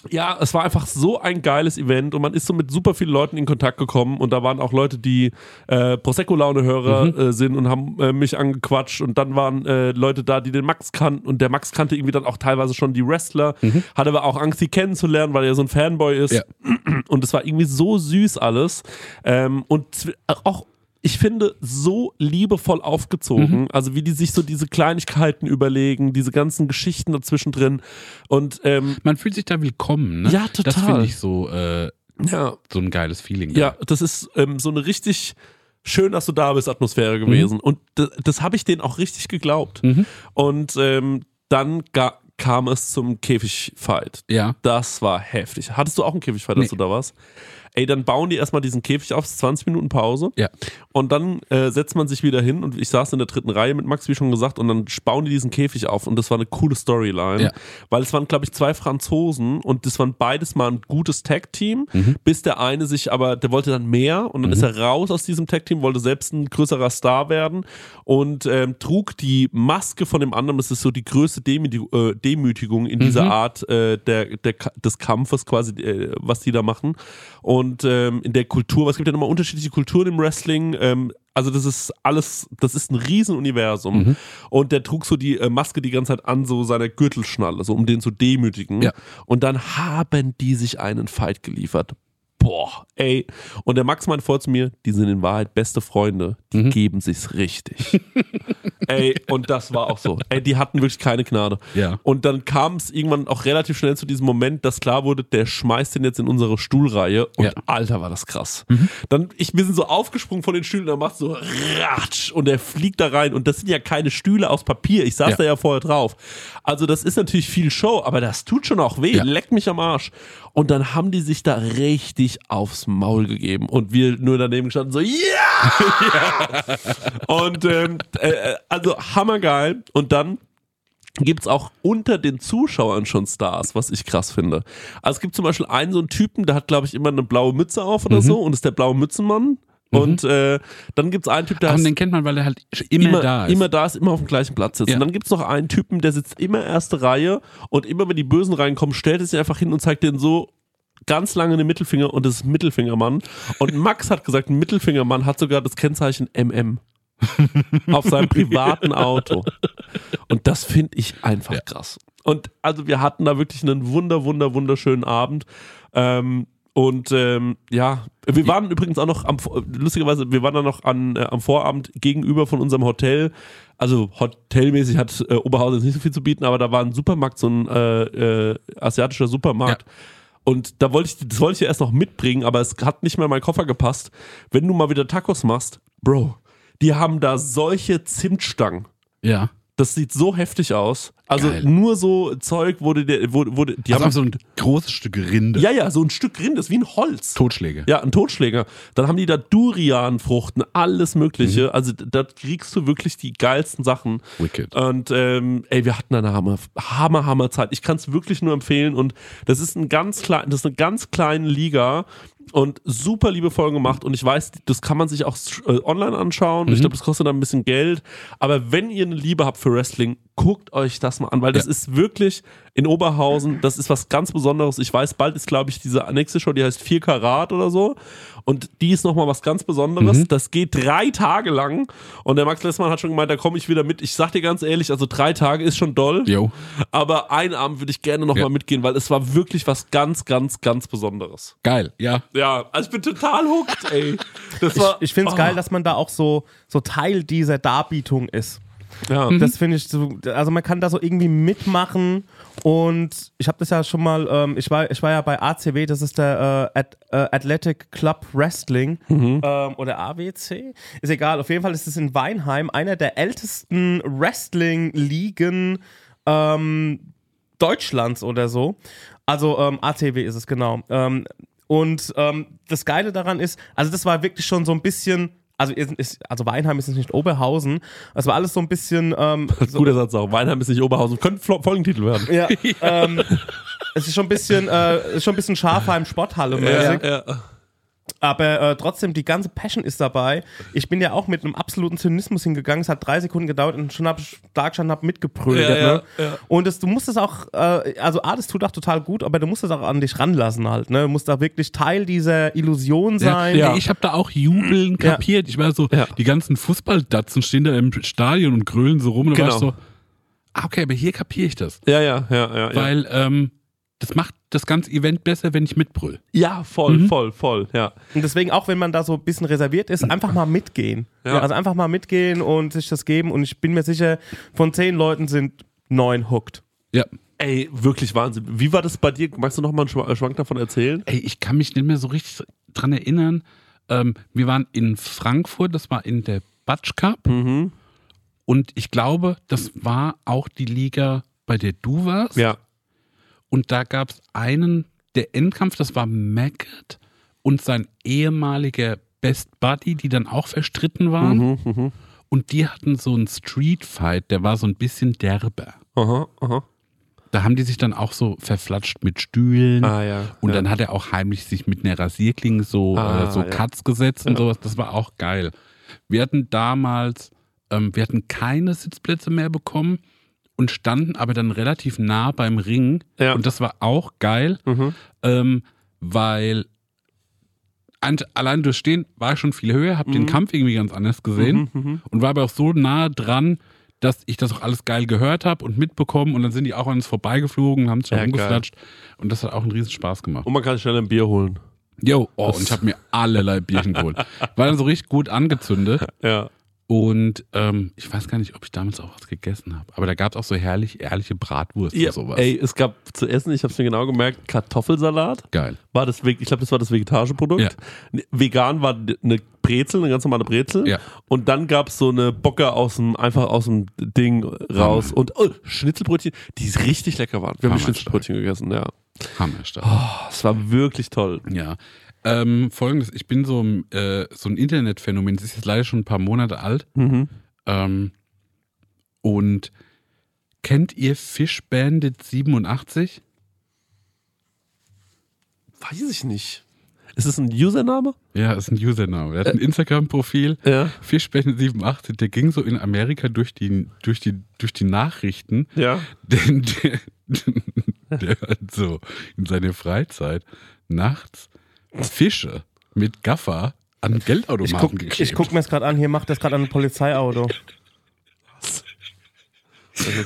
ja, es war einfach so ein geiles Event und man ist so mit super vielen Leuten in Kontakt gekommen und da waren auch Leute, die äh, Prosecco-Laune-Hörer äh, sind und haben äh, mich angequatscht und dann waren äh, Leute da, die den Max kannten und der Max kannte irgendwie dann auch teilweise schon die Wrestler, hatte aber auch Angst, sie kennenzulernen, weil er so ein Fanboy ist. Ja. und es war irgendwie so süß alles. Ähm, und auch ich finde, so liebevoll aufgezogen. Mhm. Also wie die sich so diese Kleinigkeiten überlegen, diese ganzen Geschichten dazwischen drin. Und ähm, Man fühlt sich da willkommen, ne? Ja, Das total. finde ich so, äh, ja, so ein geiles Feeling. ja, das ist ähm, so eine richtig schön, dass du da bist, Atmosphäre gewesen. Und das, das habe ich denen auch richtig geglaubt. Mhm. Und ähm, dann ga, kam es zum Käfigfight. Ja. Das war heftig. Hattest du auch einen Käfigfight, als Nee. du da warst? Ey, dann bauen die erstmal diesen Käfig auf, es ist 20 Minuten Pause. Ja. Und dann äh, setzt man sich wieder hin und ich saß in der dritten Reihe mit Max, wie schon gesagt, und dann bauen die diesen Käfig auf und das war eine coole Storyline. Ja. Weil es waren, glaube ich, zwei Franzosen und das waren beides mal ein gutes Tag-Team, Mhm. bis der eine sich aber, der wollte dann mehr und dann ist er raus aus diesem Tag-Team, wollte selbst ein größerer Star werden und ähm, trug die Maske von dem anderen, das ist so die größte Demütigung, äh, Demütigung in dieser Mhm. Art äh, der, der, des Kampfes quasi, äh, was die da machen. Und ähm, in der Kultur, was gibt ja nochmal unterschiedliche Kulturen im Wrestling, ähm, also das ist alles, das ist ein Riesenuniversum. Mhm. Und der trug so die äh, Maske die ganze Zeit an so seiner Gürtelschnalle, so um den zu demütigen. Ja. Und dann haben die sich einen Fight geliefert. Boah, ey. Und der Max meinte vor zu mir, die sind in Wahrheit beste Freunde, die Mhm. geben sich's richtig. ey, und das war auch so. Ey, die hatten wirklich keine Gnade. Ja. Und dann kam es irgendwann auch relativ schnell zu diesem Moment, dass klar wurde, der schmeißt den jetzt in unsere Stuhlreihe. Und Ja. Mhm. Alter, war das krass. Dann, ich, wir sind so aufgesprungen von den Stühlen, dann macht so ratsch und der fliegt da rein. Und das sind ja keine Stühle aus Papier. Ich saß Ja. da ja vorher drauf. Also, das ist natürlich viel Show, aber das tut schon auch weh. Leck mich am Arsch. Und dann haben die sich da richtig aufs Maul gegeben. Und wir nur daneben gestanden, so, ja! Und ähm, äh, also hammergeil. Und dann gibt's auch unter den Zuschauern schon Stars, was ich krass finde. Also es gibt zum Beispiel einen so einen Typen, der hat, glaube ich, immer eine blaue Mütze auf oder so und ist der blaue Mützenmann. Und äh, dann gibt's einen Typ, der heißt den kennt man, weil er halt immer, immer, da ist. immer da ist, immer auf dem gleichen Platz sitzt. Ja. Und dann gibt's noch einen Typen, der sitzt immer erste Reihe und immer wenn die Bösen reinkommen, stellt er sich einfach hin und zeigt denen so ganz lange den Mittelfinger und das ist Mittelfingermann. Und Max hat gesagt, ein Mittelfingermann hat sogar das Kennzeichen MM auf seinem privaten Auto. Und das finde ich einfach krass. Und also wir hatten da wirklich einen wunder, wunder, wunderschönen Abend. Ähm, und ähm, ja, wir waren übrigens auch noch am, lustigerweise, wir waren dann noch an, äh, am Vorabend gegenüber von unserem Hotel. Also hotelmäßig hat äh, Oberhausen jetzt nicht so viel zu bieten, aber da war ein Supermarkt, so ein äh, äh, asiatischer Supermarkt. Und da wollte ich, das wollte ich ja erst noch mitbringen, aber es hat nicht mehr in meinen Koffer gepasst. Wenn du mal wieder Tacos machst, Bro, die haben da solche Zimtstangen. Ja. Das sieht so heftig aus. Also Geil. nur so Zeug wurde der, wurde, wurde die Also haben so ein großes Stück Rinde. ja ja so ein Stück Rind, das ist wie ein Holz. Totschläge. Ja, ein Totschläger. Dann haben die da Durianfruchten, alles Mögliche. Mhm. Also da kriegst du wirklich die geilsten Sachen. Wicked. Und ähm, ey, wir hatten eine Hammer, Hammer, Hammer Zeit. Ich kann es wirklich nur empfehlen. Und das ist ein ganz klein, das ist eine ganz kleine Liga und super liebevoll gemacht. Und ich weiß, das kann man sich auch äh, online anschauen. Mhm. Ich glaube, das kostet dann ein bisschen Geld. Aber wenn ihr eine Liebe habt für Wrestling, guckt euch das mal an, weil das Ja. ist wirklich in Oberhausen, das ist was ganz Besonderes. Ich weiß, bald ist, glaube ich, diese nächste Show, die heißt 4 Karat oder so. Und die ist nochmal was ganz Besonderes. Mhm. Das geht drei Tage lang. Und der Max Lessmann hat schon gemeint, da komme ich wieder mit. Ich sag dir ganz ehrlich, also drei Tage ist schon doll. Jo. Aber einen Abend würde ich gerne nochmal Ja. mitgehen, weil es war wirklich was ganz, ganz, ganz Besonderes. Geil. Ja. Ja, also ich bin total hooked, ey. Das war, Ich, ich finde es oh, geil, dass man da auch so, so Teil dieser Darbietung ist. Ja. Das finde ich so, also man kann da so irgendwie mitmachen und ich habe das ja schon mal, ähm, ich, war, ich war ja bei ACW, das ist der äh, At, äh, Athletic Club Wrestling ähm, oder AWC, ist egal, auf jeden Fall ist es in Weinheim einer der ältesten Wrestling-Ligen ähm, Deutschlands oder so. Also ähm, ACW ist es genau. Ähm, und ähm, das Geile daran ist, also das war wirklich schon so ein bisschen, also, ist, ist, also Weinheim ist nicht Oberhausen, es war alles so ein bisschen, ähm, so, Guter Satz auch. Weinheim ist nicht Oberhausen. Könnte Folgentitel werden. ja, ähm, es ist schon ein bisschen, äh, ist schon ein bisschen Schafheim Sporthalle mäßig. Ja, ja. Aber äh, trotzdem, die ganze Passion ist dabei. Ich bin ja auch mit einem absoluten Zynismus hingegangen. Es hat drei Sekunden gedauert und schon habe ich da gestanden, habe mitgebrüllt. Ja, ne? ja, ja. Und das, du musst es auch, äh, also A, das tut auch total gut, aber du musst es auch an dich ranlassen halt. Ne? Du musst da wirklich Teil dieser Illusion sein. Ja. Ich habe da auch jubeln Ja. kapiert. Ich war so, Ja. die ganzen Fußballdatzen stehen da im Stadion und grölen so rum. Und da war Genau. ich so, ah, okay, aber hier kapiere ich das. Ja, ja, ja, ja. ja. Weil ähm, das macht das ganze Event besser, wenn ich mitbrüll. Ja, voll, voll, voll, ja. Und deswegen, auch wenn man da so ein bisschen reserviert ist, einfach mal mitgehen. Ja. Ja. also einfach mal mitgehen und sich das geben. Und ich bin mir sicher, von zehn Leuten sind neun hooked. Ja. Ey, wirklich Wahnsinn. Wie war das bei dir? Magst du noch mal einen Schwa- Schwank davon erzählen? Ey, ich kann mich nicht mehr so richtig dran erinnern. Ähm, wir waren in Frankfurt, das war in der Batsch Cup. Mhm. Und ich glaube, das war auch die Liga, bei der du warst. Ja. Und da gab es einen, der Endkampf, das war Maggot und sein ehemaliger Best Buddy, die dann auch verstritten waren. Mhm, Und die hatten so einen Street Fight, der war so ein bisschen derber. Aha, aha. Da haben die sich dann auch so verflatscht mit Stühlen. Ah, ja. Und ja. dann hat er auch heimlich sich mit einer Rasierklinge so, Ah, äh, so ja. Cuts gesetzt und sowas. Das war auch geil. Wir hatten damals, ähm, wir hatten keine Sitzplätze mehr bekommen und standen aber dann relativ nah beim Ring. Ja. Und das war auch geil, Mhm. ähm, weil allein durch Stehen war ich schon viel höher, habe den Kampf irgendwie ganz anders gesehen Mhm, und war aber auch so nah dran, dass ich das auch alles geil gehört habe und mitbekommen und dann sind die auch an uns vorbeigeflogen haben sich Ja, ja, umgeflatscht und das hat auch einen riesen Spaß gemacht. Und man kann schnell ein Bier holen. Jo, oh, und ich habe mir allerlei Bierchen geholt. War dann so richtig gut angezündet Ja. Und ähm, ich weiß gar nicht, ob ich damals auch was gegessen habe, aber da gab es auch so herrlich ehrliche Bratwurst ja. und sowas. Ey, es gab zu essen, ich habe es mir genau gemerkt, Kartoffelsalat. Geil. War das, ich glaube, das war das vegetarische Produkt. Ja. Ne- Vegan war eine Brezel, eine ganz normale Brezel. Ja. Und dann gab es so eine Bocke aus dem, einfach aus dem Ding raus. Und oh, Schnitzelbrötchen, die richtig lecker waren. Wir haben Hammer, Schnitzelbrötchen gegessen, ja. Hammerstadt. Oh, es war wirklich toll. Ja. Ähm, Folgendes, ich bin so, ein, äh, so ein Internetphänomen, das ist jetzt leider schon ein paar Monate alt. Mhm. Ähm, und kennt ihr Fish Bandit 87? Weiß ich nicht. Ist es ein Username? Ja, ist ein Username. Er hat ein Instagram-Profil. Ja. Fischbänden87, der ging so in Amerika durch die, durch die, durch die Nachrichten. Ja. Denn der, der hat so in seiner Freizeit nachts Fische mit Gaffer an Ich Geldautomaten guck, geklebt. ich guck mir das gerade an, hier macht das gerade an ein Polizeiauto. Das ist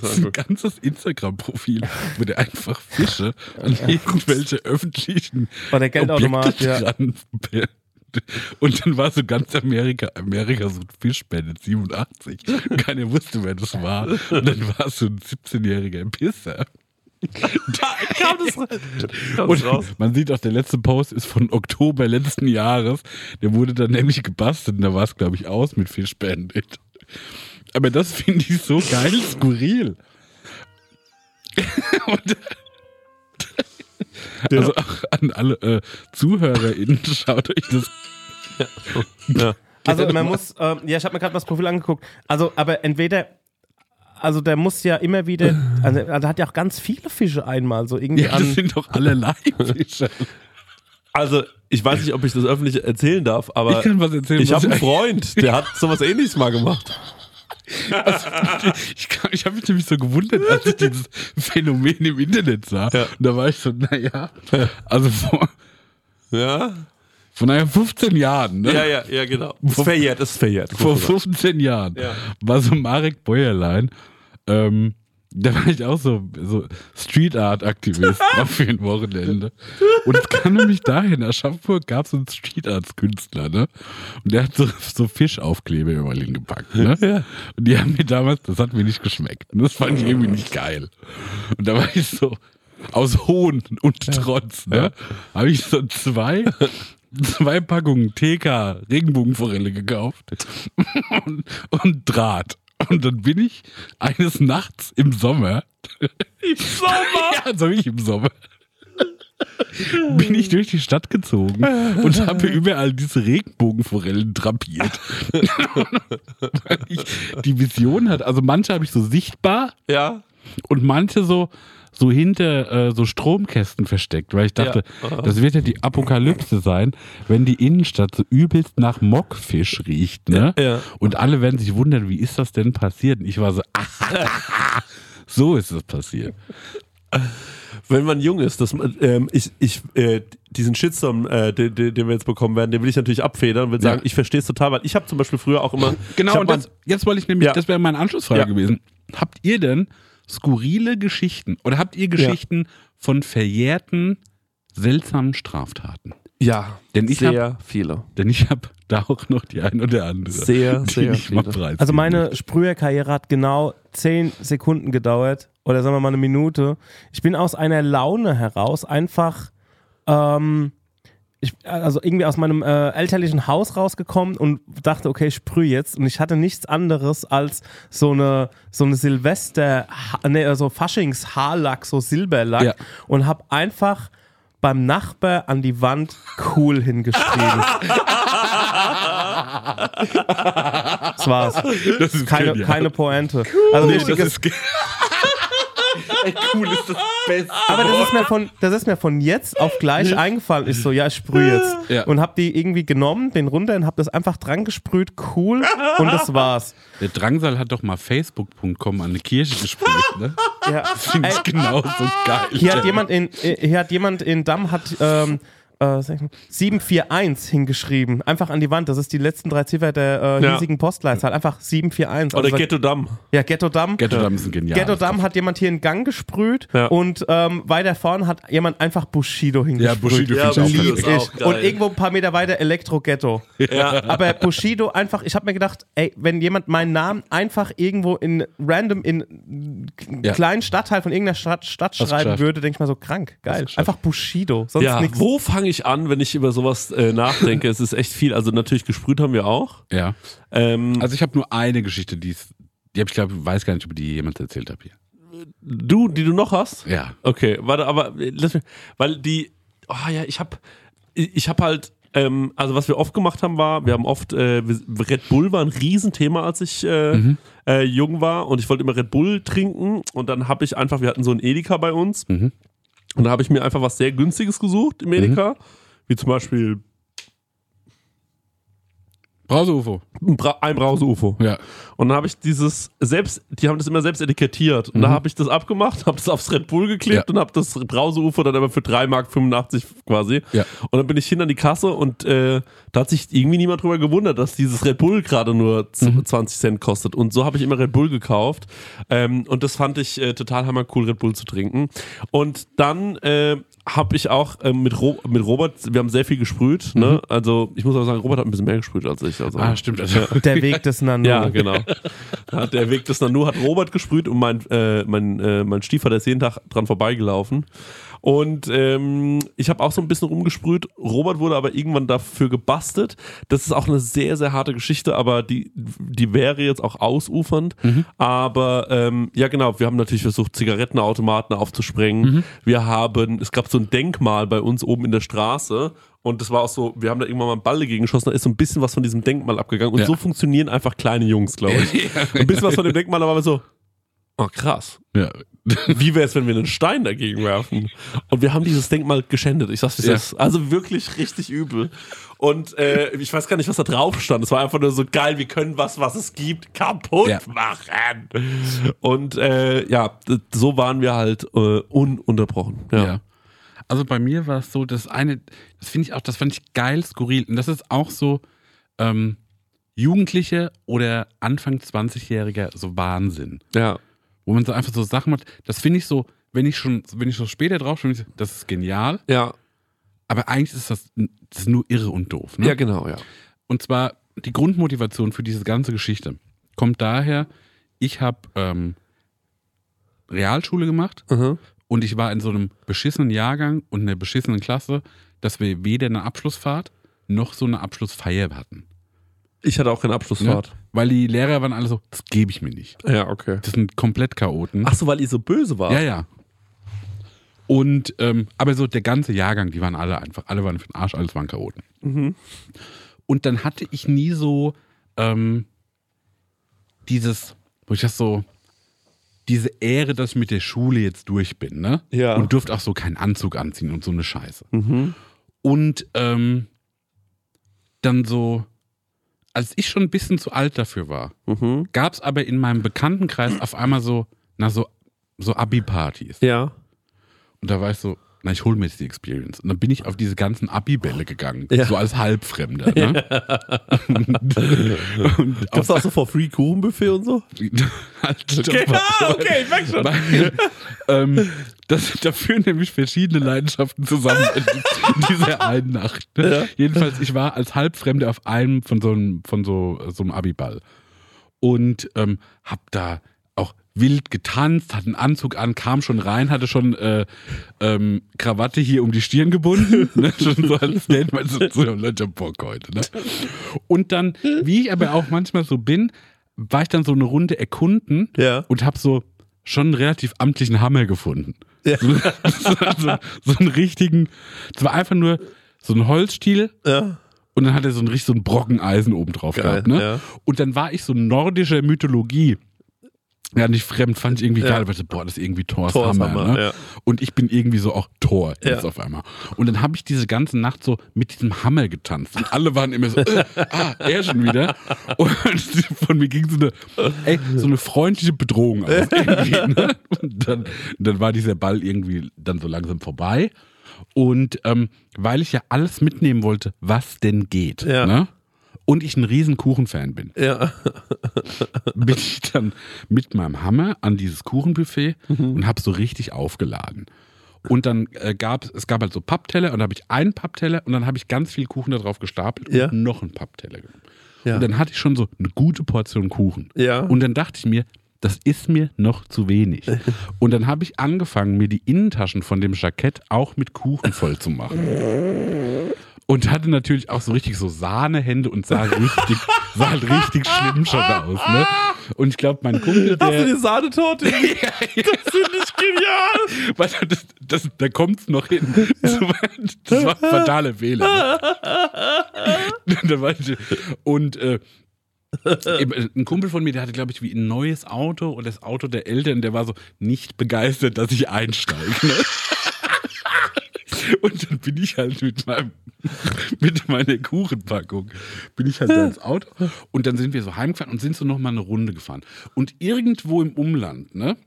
Das ist ein ganzes Instagram-Profil, wo der einfach Fische an irgendwelche öffentlichen Bei der Geldautomat, ja. Und dann war so ganz Amerika, Amerika so ein Fischband 87. Keiner wusste, wer das war. Und dann war so ein 17-jähriger Pisser. kam das, kam das raus? man sieht auch, der letzte Post ist von Oktober letzten Jahres. Der wurde dann nämlich gebastelt und da war es, glaube ich, aus mit Fish Bandit. Aber das finde ich so geil skurril. und, Also auch an alle äh, ZuhörerInnen, schaut euch das Ja. Also man muss, ähm, ja, ich habe mir gerade das Profil angeguckt. Also, aber entweder, also der muss ja immer wieder, also er hat ja auch ganz viele Fische einmal, so irgendwie Ja, das an. sind doch allerlei Fische. Also, ich weiß nicht, ob ich das öffentlich erzählen darf, aber Ich kann was erzählen. ich habe einen Freund, der hat sowas ähnliches mal gemacht. ich, kann- ich habe mich nämlich so gewundert, als ich dieses Phänomen im Internet sah. Ja. Und da war ich so, naja, also vor, Ja? vor naja, 15 Jahren, ne? Ja, ja, ja, genau. Ist verjährt, ist verjährt. vor 15 Jahren Ja. war so Marek Bäuerlein, ähm, da war ich auch so, so Street Art Aktivist für ein Wochenende. Und es kam nämlich dahin, in Aschaffenburg gab es einen Street Arts Künstler, ne? Und der hat so, so Fischaufkleber überall hingepackt, ne? Ja. Und die haben mir damals, das hat mir nicht geschmeckt. Und das fand ich irgendwie nicht geil. Und da war ich so, aus Hohn und Trotz, ne? Habe ich so zwei, zwei Packungen TK Regenbogenforelle gekauft und, und Draht. Und dann bin ich eines Nachts im Sommer. Im Sommer? ja, so ich im Sommer. Bin ich durch die Stadt gezogen und habe überall diese Regenbogenforellen drapiert. Weil ich die Vision hatte. Also manche habe ich so sichtbar Ja. und manche so so hinter äh, so Stromkästen versteckt, weil ich dachte, Ja. das wird ja die Apokalypse sein, wenn die Innenstadt so übelst nach Mockfisch riecht, ne? Ja. Und alle werden sich wundern, wie ist das denn passiert? Und ich war so, so ist es passiert. Wenn man jung ist, das, ähm, ich, ich, äh, diesen Shitstorm, äh, den, den wir jetzt bekommen werden, den will ich natürlich abfedern und will sagen, Ja. ich verstehe es total, weil ich habe zum Beispiel früher auch immer. Genau, und das, jetzt wollte ich nämlich, Ja. das wäre meine Anschlussfrage Ja. gewesen. Habt ihr denn skurrile Geschichten oder habt ihr Geschichten von verjährten, seltsamen Straftaten? Ja, Denn ich sehr viele. Denn ich habe da auch noch die ein oder andere. Sehr, die sehr ich viele. Also meine. Sprüherkarriere hat genau 10 Sekunden gedauert oder sagen wir mal eine Minute. Ich bin aus einer Laune heraus einfach ähm, ich, also irgendwie aus meinem äh, elterlichen Haus rausgekommen und dachte, okay, ich sprühe jetzt. Und ich hatte nichts anderes als so eine, so eine Silvester, ne, so Faschings-Haarlack, so Silberlack Ja. und habe einfach beim Nachbar an die Wand cool hingeschrieben. das war's. Das ist Keine, genial. keine Pointe. Also Nee, richtiges, Ey, cool ist das Beste. aber das ist, mir von, das ist mir von jetzt auf gleich eingefallen. Ich so, ja, ich sprühe jetzt. Ja. Und hab die irgendwie genommen, den runter und hab das einfach dran gesprüht, cool. Und das war's. Der Drangsal hat doch mal facebook.com an eine Kirche gesprüht, ne? Ja. Das finde ich genauso geil. Hier hat jemand in, äh, hier hat jemand in Damm hat ähm, äh, sag ich mal, 741 hingeschrieben. Einfach an die Wand. Das ist die letzten drei Ziffer der äh, Ja. hiesigen Postleitzahl. Einfach 741. Oder Also, Ghetto Damm. Ja, Ghetto Damm. Ghetto Damm ist ein genial. Ghetto Damm hat jemand hier in Gang gesprüht Ja. und ähm, weiter vorn hat jemand einfach Bushido hingesprüht. Bushido Ja, ich auch Bushido ist ich. auch geil. Und irgendwo ein paar Meter weiter Elektro-Ghetto. Ja. Aber Bushido einfach, ich habe mir gedacht, ey, wenn jemand meinen Namen einfach irgendwo in random in einen Ja. kleinen Stadtteil von irgendeiner Stadt, Stadt schreiben würde, denke ich mal so krank. Geil. Einfach Bushido. Sonst Ja, nichts. wo fange ich an, wenn ich über sowas äh, nachdenke? es ist echt viel. Also natürlich gesprüht haben wir auch. Ja. Ähm, Also ich habe nur eine Geschichte, die ist, die habe ich glaube, weiß gar nicht, ob ich die jemand erzählt habe hier. du, die du noch hast? Ja. Okay, warte, aber äh, lass mich, weil die, oh ja, ich hab, ich ich hab halt, ähm, also was wir oft gemacht haben war, wir haben oft, äh, Red Bull war ein Riesenthema, als ich äh, äh, jung war und ich wollte immer Red Bull trinken und dann habe ich einfach, wir hatten so ein Edeka bei uns Mhm. Und da habe ich mir einfach was sehr günstiges gesucht im Edeka, wie zum Beispiel Brause-UFO. ein, Bra ein Brause-UFO. Ja. Und dann habe ich dieses selbst, die haben das immer selbst etikettiert. Und da habe ich das abgemacht, habe das aufs Red Bull geklebt Ja. und habe das Brause-UFO dann aber für 3,85 Mark quasi. Ja. Und dann bin ich hin an die Kasse und äh, da hat sich irgendwie niemand drüber gewundert, dass dieses Red Bull gerade nur z- 20 Cent kostet. Und so habe ich immer Red Bull gekauft. Ähm, und das fand ich äh, total hammer cool, Red Bull zu trinken. Und dann äh, habe ich auch äh, mit, Ro mit Robert, wir haben sehr viel gesprüht. Ne? Also ich muss aber sagen, Robert hat ein bisschen mehr gesprüht als ich. Also, Ah, stimmt. Also, Der Weg des Nanu. ja, genau. Der Weg des Nanu hat Robert gesprüht und mein, äh, mein, äh, mein Stiefvater ist jeden Tag dran vorbeigelaufen. Und ähm, ich habe auch so ein bisschen rumgesprüht. Robert wurde aber irgendwann dafür gebastelt. Das ist auch eine sehr, sehr harte Geschichte, aber die, die wäre jetzt auch ausufernd. Aber ähm, ja, genau, wir haben natürlich versucht, Zigarettenautomaten aufzusprengen. Wir haben, es gab so ein Denkmal bei uns oben in der Straße. Und das war auch so, wir haben da irgendwann mal einen Ball dagegen geschossen, da ist so ein bisschen was von diesem Denkmal abgegangen. Und Ja. so funktionieren einfach kleine Jungs, glaube ich. Ein bisschen was von dem Denkmal, aber so, oh krass. ja. Wie wäre es, wenn wir einen Stein dagegen werfen? Und wir haben dieses Denkmal geschändet. Ich sag's, es Ja. ist. Also wirklich richtig übel. Und äh, ich weiß gar nicht, was da drauf stand. Es war einfach nur so geil, wir können was, was es gibt, kaputt Ja. machen. Und äh, ja, so waren wir halt äh, ununterbrochen. Ja. Ja. Also bei mir war es so, das eine, das finde ich auch, das fand ich geil, skurril. Und das ist auch so ähm, Jugendliche oder Anfang 20-Jähriger so Wahnsinn. ja. Wo man so einfach so Sachen macht. Das finde ich so, wenn ich schon, wenn ich so später drauf bin, das ist genial. Ja, Aber eigentlich ist das, das ist nur irre und doof. Ne? ja, genau, ja. Und zwar die Grundmotivation für diese ganze Geschichte kommt daher, ich habe ähm, Realschule gemacht Mhm. und ich war in so einem beschissenen Jahrgang und einer beschissenen Klasse, dass wir weder eine Abschlussfahrt noch so eine Abschlussfeier hatten. Ich hatte auch keine Ne? Abschlussfahrt. Weil die Lehrer waren alle so, das gebe ich mir nicht. Ja, okay. Das sind komplett Chaoten. Ach so, weil ihr so böse war. Ja, ja. Und, ähm, aber so der ganze Jahrgang, die waren alle einfach, alle waren für den Arsch, alles waren Chaoten. Und dann hatte ich nie so ähm, dieses, wo ich das so, diese Ehre, dass ich mit der Schule jetzt durch bin, ne? Ja. Und durfte auch so keinen Anzug anziehen und so eine Scheiße. Mhm. Und ähm, dann so, als ich schon ein bisschen zu alt dafür war, Mhm. gab es aber in meinem Bekanntenkreis auf einmal so, na so, so Abi-Partys. Ja. Und da war ich so, na, ich hole mir jetzt die Experience. Und dann bin ich auf diese ganzen Abi-Bälle gegangen, Ja. so als Halbfremder. Ne? und, und Gab es auch so for free Kuchenbuffet und so? halt, Okay, ah, okay, ich merk schon. Weil, ähm, das, da führen nämlich verschiedene Leidenschaften zusammen in, in dieser einen Nacht. Ne? Jedenfalls, ich war als Halbfremde auf einem von so einem, von so, so einem Abiball und ähm, hab da auch wild getanzt, hatte einen Anzug an, kam schon rein, hatte schon äh, ähm, Krawatte hier um die Stirn gebunden, ne? schon so als Statement, so, so Leute, Bock heute. Ne? Und dann, wie ich aber auch manchmal so bin, war ich dann so eine Runde erkunden Ja. und hab so schon einen relativ amtlichen Hammer gefunden. Ja. So, so, so einen richtigen, es war einfach nur so ein Holzstiel Ja. und dann hat er so einen richtig so einen Brocken Eisen oben drauf gehabt. Ne? Und dann war ich so nordischer Mythologie. Ja, nicht fremd, fand ich irgendwie Ja. geil, weil ich so, boah, das ist irgendwie Thors, Thors Hammer. Hammer, ne? ja. Und ich bin irgendwie so auch Thor jetzt Ja. auf einmal. Und dann habe ich diese ganze Nacht so mit diesem Hammer getanzt. Und alle waren immer so, äh, ah, er schon wieder. Und von mir ging so eine, ey, so eine freundliche Bedrohung aus. Ne? Und dann, dann war dieser Ball irgendwie dann so langsam vorbei. Und ähm, weil ich ja alles mitnehmen wollte, was denn geht. Ja. Ne? Und ich ein riesen Kuchenfan bin, Ja. bin ich dann mit meinem Hammer an dieses Kuchenbuffet und habe so richtig aufgeladen. Und dann äh, gab es gab halt so Pappteller und dann habe ich einen Pappteller und dann habe ich ganz viel Kuchen da drauf gestapelt Ja. und noch einen Pappteller genommen. Ja. Und dann hatte ich schon so eine gute Portion Kuchen. Ja. Und dann dachte ich mir, das ist mir noch zu wenig. Und dann habe ich angefangen, mir die Innentaschen von dem Jackett auch mit Kuchen voll zu machen. Und hatte natürlich auch so richtig so Sahnehände und sah richtig, sah halt richtig schlimm schon aus. Ne? Und ich glaube, mein Kumpel, Hast du der, die Sahnetorte? das finde ich genial. Warte, das, das, da kommt's noch hin. Das war, das war ein fataler Fehler. Ne? Und äh, eben, ein Kumpel von mir, der hatte, glaube ich, wie ein neues Auto oder das Auto der Eltern, der war so nicht begeistert, dass ich einsteige. Ne? Und dann bin ich halt mit meinem, mit meiner Kuchenpackung, bin ich halt da ins Auto und dann sind wir so heimgefahren und sind so nochmal eine Runde gefahren. Und irgendwo im Umland, ne,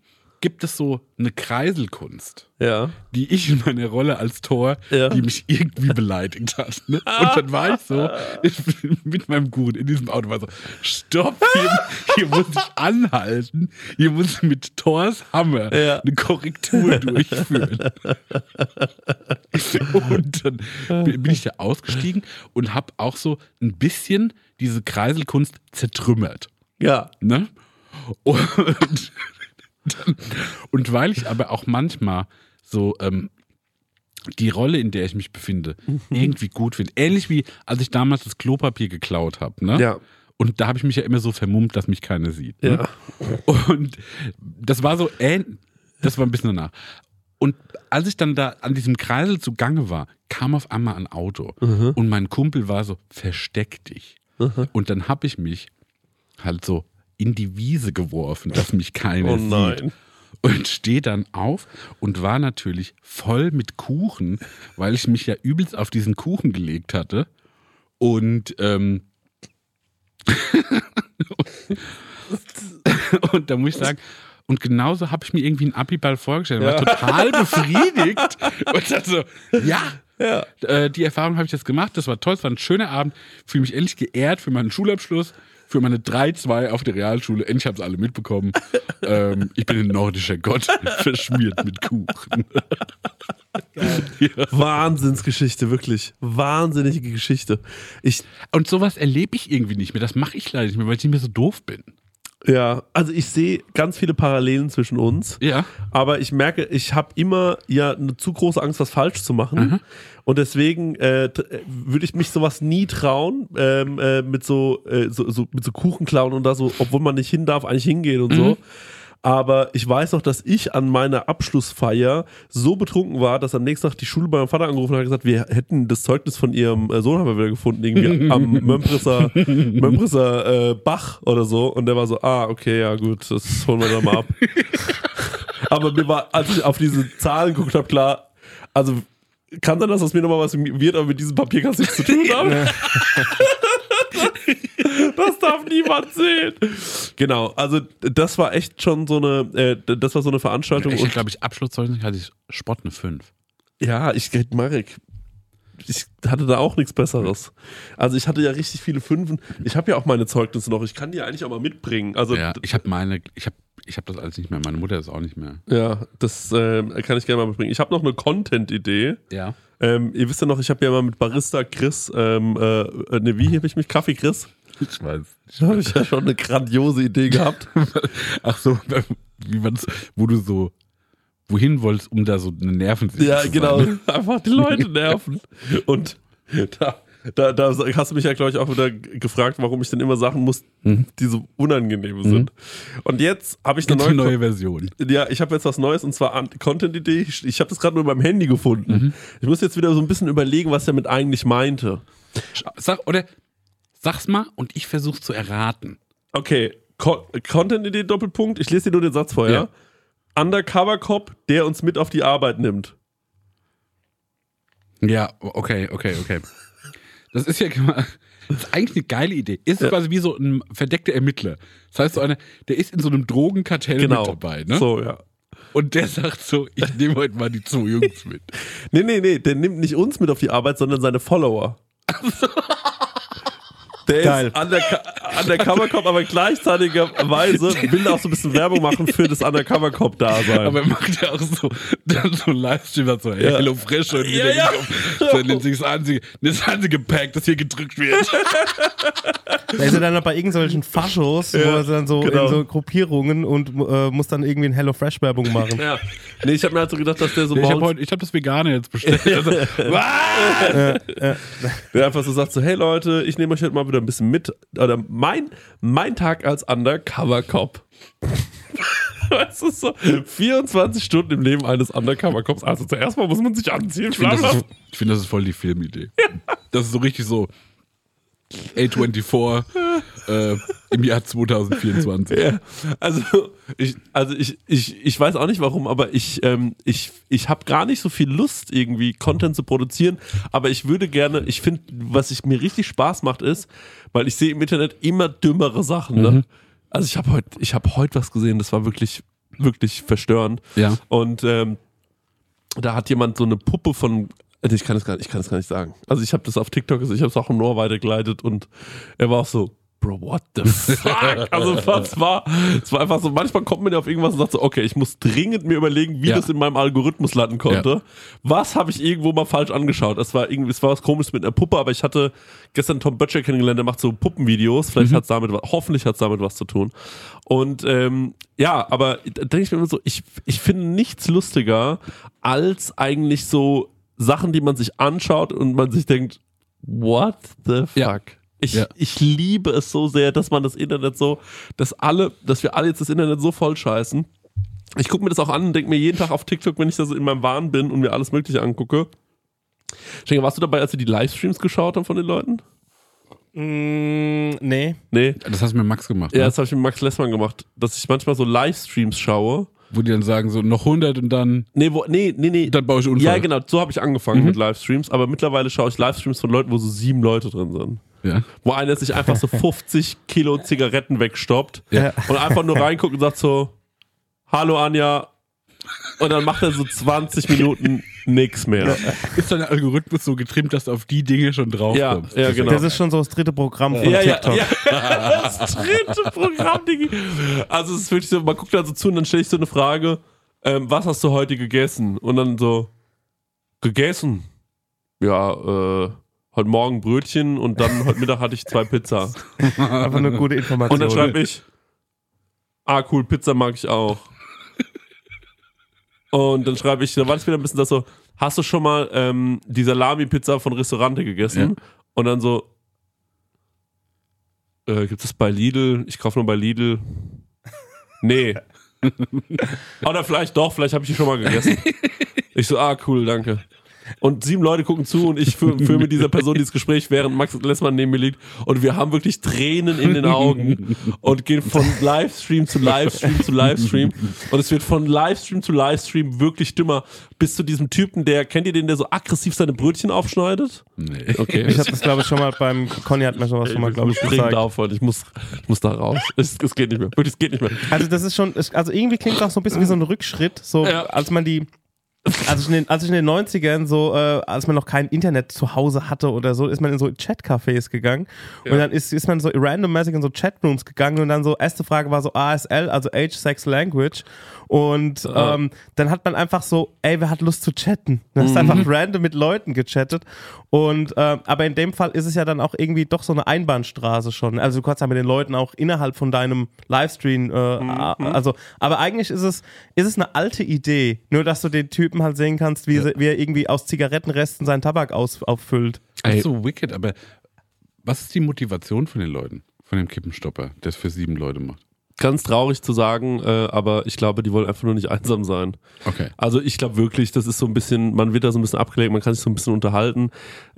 gibt es so eine Kreiselkunst, Ja. die ich in meiner Rolle als Tor, Ja. die mich irgendwie beleidigt hat. Ne? Und dann war ich so ich bin mit meinem Kuchen in diesem Auto, war so, stopp, hier, hier muss ich anhalten, hier muss ich mit Thors Hammer Ja. eine Korrektur durchführen. Und dann bin ich da ausgestiegen und habe auch so ein bisschen diese Kreiselkunst zertrümmert. Ja. Ne? Und, und weil ich aber auch manchmal so ähm, die Rolle, in der ich mich befinde, Mhm. irgendwie gut finde. Ähnlich wie als ich damals das Klopapier geklaut habe. Ne? Ja. Und da habe ich mich ja immer so vermummt, dass mich keiner sieht. Ne? Ja. Und das war so ähnlich. Das war ein bisschen danach. Und als ich dann da an diesem Kreisel zugange war, kam auf einmal ein Auto. Mhm. Und mein Kumpel war so, versteck dich. Und dann habe ich mich halt so in die Wiese geworfen, dass mich keiner Oh sieht. nein. Und stehe dann auf und war natürlich voll mit Kuchen, weil ich mich ja übelst auf diesen Kuchen gelegt hatte. Und, ähm, und da muss ich sagen, und genauso habe ich mir irgendwie einen Abiball vorgestellt. War total befriedigt. Und dann so, ja, Ja. äh, die Erfahrung habe ich jetzt gemacht. Das war toll, es war ein schöner Abend. Fühle mich endlich geehrt für meinen Schulabschluss, für meine 3-2 auf der Realschule. Endlich haben es alle mitbekommen. ähm, ich bin ein nordischer Gott, verschmiert mit Kuchen. Wahnsinnsgeschichte, wirklich. Wahnsinnige Geschichte. Ich, Und sowas erlebe ich irgendwie nicht mehr. Das mache ich leider nicht mehr, weil ich nicht mehr so doof bin. Ja, also ich sehe ganz viele Parallelen zwischen uns. Ja. Aber ich merke, ich habe immer ja eine zu große Angst, was falsch zu machen. Und deswegen äh, äh, würde ich mich sowas nie trauen, ähm, äh, mit so, äh, so, so mit so Kuchenklauen und da so, obwohl man nicht hin darf, eigentlich hingehen und so. Aber ich weiß noch, dass ich an meiner Abschlussfeier so betrunken war, dass am nächsten Tag die Schule bei meinem Vater angerufen hat und gesagt, wir hätten das Zeugnis von ihrem äh, Sohn haben wir wieder gefunden, irgendwie am Mömprisser, Mömprisser äh, Bach oder so. Und der war so, ah, okay, ja gut, das holen wir dann mal ab. Aber mir war, als ich auf diese Zahlen geguckt habe, klar, also kann sein, dass das mir nochmal was wird, aber mit diesem Papier kannst du nichts zu tun haben. das darf niemand sehen. Genau, also das war echt schon so eine, äh, das war so eine Veranstaltung. Ich glaube, ich Abschlusszeugnis hatte ich Spott eine 5. Ja, ich, Marek, ich hatte da auch nichts Besseres. Also ich hatte ja richtig viele Fünfen. Ich habe ja auch meine Zeugnisse noch. Ich kann die eigentlich auch mal mitbringen. Also Ja, ich habe meine, ich habe ich hab das alles nicht mehr. Meine Mutter ist auch nicht mehr. ja, das äh, kann ich gerne mal mitbringen. Ich habe noch eine Content-Idee. Ja. Ähm, ihr wisst ja noch, ich habe ja mal mit Barista Chris, ähm, äh, äh, ne, wie habe ich mich? Kaffee Chris? Ich weiß. Da habe ich ja schon eine grandiose Idee gehabt. Ach so, wie man wo du so wohin wolltest, um da so eine Nervensäge Ja, zu genau. sein, ne? Einfach die Leute nerven. Und da, da, da hast du mich ja, glaube ich, auch wieder gefragt, warum ich denn immer Sachen muss, die so unangenehm sind. Und jetzt habe ich eine neue, neue Version. Ja, ich habe jetzt was Neues und zwar Content-Idee. Ich, ich habe das gerade nur beim Handy gefunden. Ich muss jetzt wieder so ein bisschen überlegen, was er mit eigentlich meinte. Sag, oder sag's mal und ich versuch's zu erraten. Okay, Co Content-Idee Doppelpunkt. Ich lese dir nur den Satz vorher. Ja. Undercover-Cop, der uns mit auf die Arbeit nimmt. Ja, okay, okay, okay. Das ist ja das ist eigentlich eine geile Idee. Ist quasi wie so ein verdeckter Ermittler. Das heißt, so einer, der ist in so einem Drogenkartell Genau. mit dabei, ne? So, ja. Und der sagt so, ich nehme heute mal die zwei Jungs mit. Nee, nee, nee, der nimmt nicht uns mit auf die Arbeit, sondern seine Follower. Der Geil. ist underco Undercover Cop, aber gleichzeitigerweise will er auch so ein bisschen Werbung machen für das Undercover Cop Dasein. Aber er macht ja auch so, dann so ein Livestream, so, Ja. Hello Fresh und Ja, wieder ja. so nennt sich das einzige, das einzige Pack, das hier gedrückt wird. Da ist er dann noch bei irgendwelchen Faschos, wo Ja, er dann so genau. in so Gruppierungen und äh, muss dann irgendwie ein Hello Fresh Werbung machen. ja. Nee, ich habe mir halt so gedacht, dass der so Ich habe morgens- heute, ich habe das Vegane jetzt bestellt. Also, der einfach so sagt so, hey Leute, ich nehme euch heute mal wieder ein bisschen mit. Oder mein, mein Tag als Undercover Cop. Das ist so 24 Stunden im Leben eines Undercover Cops. Also zuerst mal muss man sich anziehen. ich finde, das, ist- ich find, das ist voll die Filmidee. Das ist so richtig so A24 äh, im Jahr 2024. Ja, also ich, also ich, ich, ich weiß auch nicht warum, aber ich, ähm, ich, ich habe gar nicht so viel Lust, irgendwie Content zu produzieren, aber ich würde gerne, ich finde, was ich mir richtig Spaß macht, ist, weil ich sehe im Internet immer dümmere Sachen. Ne? Also ich habe heute, ich habe heute was gesehen, das war wirklich, wirklich verstörend. Ja. Und ähm, da hat jemand so eine Puppe von. also Ich kann es gar, ich kann es gar nicht sagen. Also ich habe das auf TikTok, gesehen, ich habe es auch im Noah weitergeleitet und er war auch so, Bro, what the fuck? Also es war, es war einfach so, manchmal kommt man ja auf irgendwas und sagt so, okay, ich muss dringend mir überlegen, wie Ja. das in meinem Algorithmus landen konnte. Ja. Was habe ich irgendwo mal falsch angeschaut? Es war irgendwie, es war was komisches mit einer Puppe, aber ich hatte gestern Tom Böttcher kennengelernt, der macht so Puppenvideos. Vielleicht hat's damit, wa- hoffentlich hat's damit was zu tun. Und ähm, ja, aber da denke ich mir immer so, ich, ich finde nichts lustiger als eigentlich so Sachen, die man sich anschaut und man sich denkt, what the fuck? Ja. Ich, Ja. ich liebe es so sehr, dass man das Internet so, dass alle, dass wir alle jetzt das Internet so voll scheißen. Ich gucke mir das auch an und denke mir jeden Tag auf TikTok, wenn ich da so in meinem Wahn bin und mir alles Mögliche angucke. Schenke, warst du dabei, als wir die Livestreams geschaut haben von den Leuten? Mm, nee. Nee. Das hast du mit Max gemacht, Ja, ne? das habe ich mit Max Lessmann gemacht, dass ich manchmal so Livestreams schaue. wo die dann sagen so noch 100 und dann, Nee, wo, nee, nee, nee. dann baue ich Unfall. Ja, genau, so habe ich angefangen mit Livestreams, aber mittlerweile schaue ich Livestreams von Leuten, wo so sieben Leute drin sind. Ja. Wo einer sich einfach so 50 Kilo Zigaretten wegstoppt Ja. und einfach nur reinguckt und sagt so, Hallo Anja. Und dann macht er so 20 Minuten nix mehr. Ist dein Algorithmus so getrimmt, dass du auf die Dinge schon drauf Ja, kommst? ja, genau. Das ist schon so das dritte Programm von Ja, ja, TikTok. ja. Das dritte Programm, Digi. Also es ist wirklich so, man guckt da so zu und dann stelle ich so eine Frage, ähm, was hast du heute gegessen? Und dann so, gegessen? Ja, äh, heute Morgen Brötchen und dann heute Mittag hatte ich zwei Pizza. Einfach eine gute Information. Und dann schreibe ich, ah cool, Pizza mag ich auch. Und dann schreibe ich, da war es wieder ein bisschen das so, hast du schon mal ähm, die Salami-Pizza von Restaurante gegessen? Ja. Und dann so, äh, gibt es bei Lidl? Ich kaufe nur bei Lidl. Nee. Oder vielleicht doch, vielleicht habe ich die schon mal gegessen. Ich so, ah, cool, danke. Und sieben Leute gucken zu und ich führe führ mit dieser Person dieses Gespräch, während Max Lessmann neben mir liegt. Und wir haben wirklich Tränen in den Augen und gehen von Livestream zu Livestream zu Livestream. Und es wird von Livestream zu Livestream wirklich dümmer. Bis zu diesem Typen, der, kennt ihr den, der so aggressiv seine Brötchen aufschneidet? Nee. Okay. Ich habe das, glaube ich, schon mal beim Conny hat mir sowas schon mal, glaube ich, gesagt. aufhören. Ich muss, ich muss da raus. Es, es geht nicht mehr. Wirklich, es geht nicht mehr. Also das ist schon, also irgendwie klingt es auch so ein bisschen wie so ein Rückschritt, so Ja. als man die als ich in den, als ich in den 90ern so, äh, als man noch kein Internet zu Hause hatte oder so, ist man in so Chatcafés gegangen. Und dann ist, ist man so randommäßig in so Chatrooms gegangen und dann so, erste Frage war so ASL, also Age, Sex, Language und Ah. ähm, dann hat man einfach so, ey, wer hat Lust zu chatten? Du hast Mhm. einfach random mit Leuten gechattet und ähm, aber in dem Fall ist es ja dann auch irgendwie doch so eine Einbahnstraße schon. Also du kannst ja mit den Leuten auch innerhalb von deinem Livestream, äh, Mhm. also aber eigentlich ist es, ist es eine alte Idee, nur dass du den Typen halt sehen kannst, wie, sie, wie er irgendwie aus Zigarettenresten seinen Tabak aus, auffüllt. Das Ey. ist so wicked, aber was ist die Motivation von den Leuten? Von dem Kippenstopper, der es für sieben Leute macht? Ganz traurig zu sagen, äh, aber ich glaube, die wollen einfach nur nicht einsam sein. Okay. Also ich glaube wirklich, das ist so ein bisschen, man wird da so ein bisschen abgelenkt, man kann sich so ein bisschen unterhalten,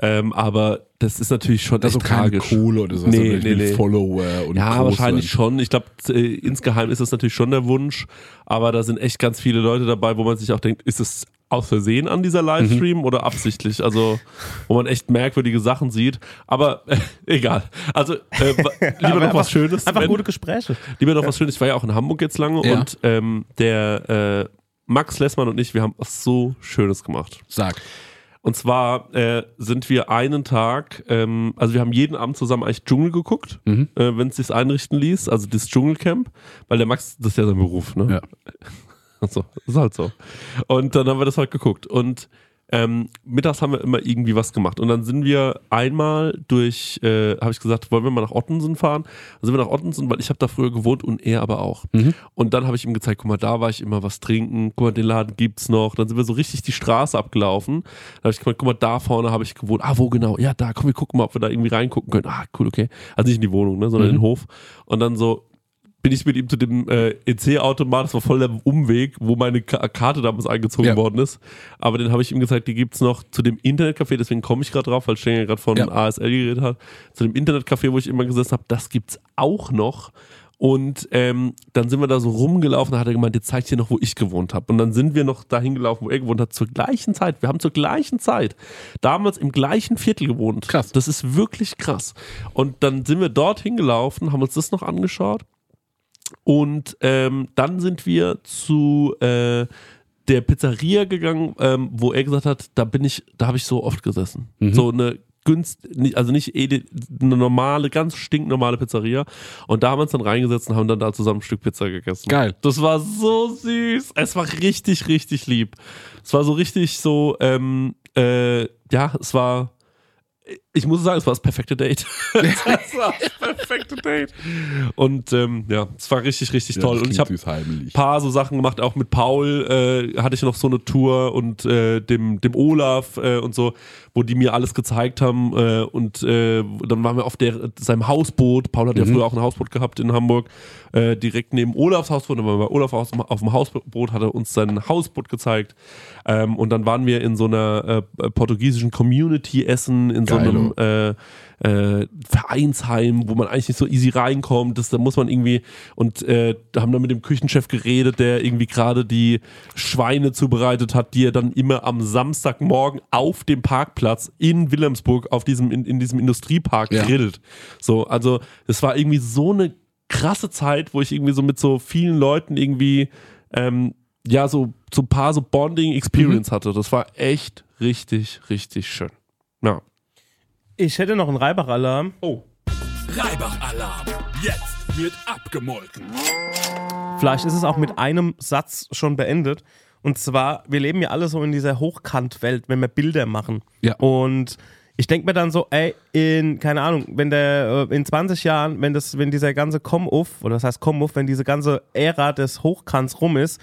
ähm, aber das ist natürlich schon Das ist echt keine tragisch. Kohle oder so, Nee, ich nee, nee. Follower und Ja, wahrscheinlich werden. schon. Ich glaube, äh, insgeheim ist das natürlich schon der Wunsch, aber da sind echt ganz viele Leute dabei, wo man sich auch denkt, ist es aus Versehen an dieser Livestream oder absichtlich? Also, wo man echt merkwürdige Sachen sieht. Aber äh, egal. Also, äh, lieber noch was Schönes. Einfach Wenn- gute Gespräche. Lieber noch was Schönes. Ich war ja auch in Hamburg jetzt lange Ja. und ähm, der äh, Max Lessmann und ich, wir haben was so Schönes gemacht. Sag. Und zwar äh, sind wir einen Tag, ähm, also wir haben jeden Abend zusammen eigentlich Dschungel geguckt, Mhm. äh, wenn es sich einrichten ließ, also das Dschungelcamp, weil der Max, das ist ja sein Beruf, ne? Ja. So, ist halt so. Und dann haben wir das halt geguckt. Und ähm, mittags haben wir immer irgendwie was gemacht. Und dann sind wir einmal durch, äh, habe ich gesagt, wollen wir mal nach Ottensen fahren? Dann sind wir nach Ottensen, weil ich habe da früher gewohnt und er aber auch. Und dann habe ich ihm gezeigt, guck mal, da war ich immer was trinken, guck mal, den Laden gibt's noch. Dann sind wir so richtig die Straße abgelaufen. Dann habe ich gemeint, guck mal, da vorne habe ich gewohnt. Ah, wo genau? Ja, da, komm, wir gucken mal, ob wir da irgendwie reingucken können. Ah, cool, okay. Also nicht in die Wohnung, ne, sondern in den Hof. Und dann so, bin ich mit ihm zu dem äh, EC-Automat, das war voll der Umweg, wo meine Ka Karte damals eingezogen Ja. worden ist. Aber den habe ich ihm gesagt, die gibt's noch zu dem Internetcafé, deswegen komme ich gerade drauf, weil Stenger gerade von Ja. ASL geredet hat. Zu dem Internetcafé, wo ich immer gesessen habe, das gibt's auch noch. Und ähm, dann sind wir da so rumgelaufen, da hat er gemeint, jetzt zeigt dir noch, wo ich gewohnt habe. Und dann sind wir noch dahin gelaufen, wo er gewohnt hat, zur gleichen Zeit. Wir haben zur gleichen Zeit damals im gleichen Viertel gewohnt. Krass. Das ist wirklich krass. Und dann sind wir dort hingelaufen, haben uns das noch angeschaut. Und ähm, dann sind wir zu äh, der Pizzeria gegangen, ähm, wo er gesagt hat, da bin ich, da habe ich so oft gesessen. So eine günst, nicht- also nicht eine normale, ganz stinknormale Pizzeria. Und da haben wir uns dann reingesetzt und haben dann da zusammen ein Stück Pizza gegessen. Geil. Das war so süß. Es war richtig, richtig lieb. Es war so richtig so, ähm, äh, ja, es war. Ich muss sagen, es war das perfekte Date. es war das perfekte Date. Und ähm, ja, es war richtig, richtig Ja, toll. das Und ich habe heimlich. paar so Sachen gemacht, auch mit Paul äh, hatte ich noch so eine Tour und äh, dem, dem Olaf äh, und so, wo die mir alles gezeigt haben äh, und äh, dann waren wir auf der, seinem Hausboot, Paul hat ja früher auch ein Hausboot gehabt in Hamburg, äh, direkt neben Olafs Hausboot, dann waren wir bei Olaf auf, auf dem Hausboot, hat er uns sein Hausboot gezeigt ähm, und dann waren wir in so einer portugiesischen Community essen, in so einem Äh, äh, Vereinsheim, wo man eigentlich nicht so easy reinkommt. Das, da muss man irgendwie und äh, da haben dann mit dem Küchenchef geredet, der irgendwie gerade die Schweine zubereitet hat, die er dann immer am Samstagmorgen auf dem Parkplatz in Wilhelmsburg auf diesem in, in diesem Industriepark Ja. grillt. So, also es war irgendwie so eine krasse Zeit, wo ich irgendwie so mit so vielen Leuten irgendwie ähm, ja so so ein paar so Bonding Experience hatte. Das war echt richtig richtig schön. Ja. Ich hätte noch einen Reibach-Alarm. Oh. Reibach-Alarm. Jetzt wird abgemolken. Vielleicht ist es auch mit einem Satz schon beendet. Und zwar, wir leben ja alle so in dieser Hochkant-Welt, wenn wir Bilder machen. Ja. Und ich denke mir dann so, ey, in, keine Ahnung, wenn der, äh, in 20 Jahren, wenn das, wenn dieser ganze Come-Off, oder das heißt Come-Off, wenn diese ganze Ära des Hochkants rum ist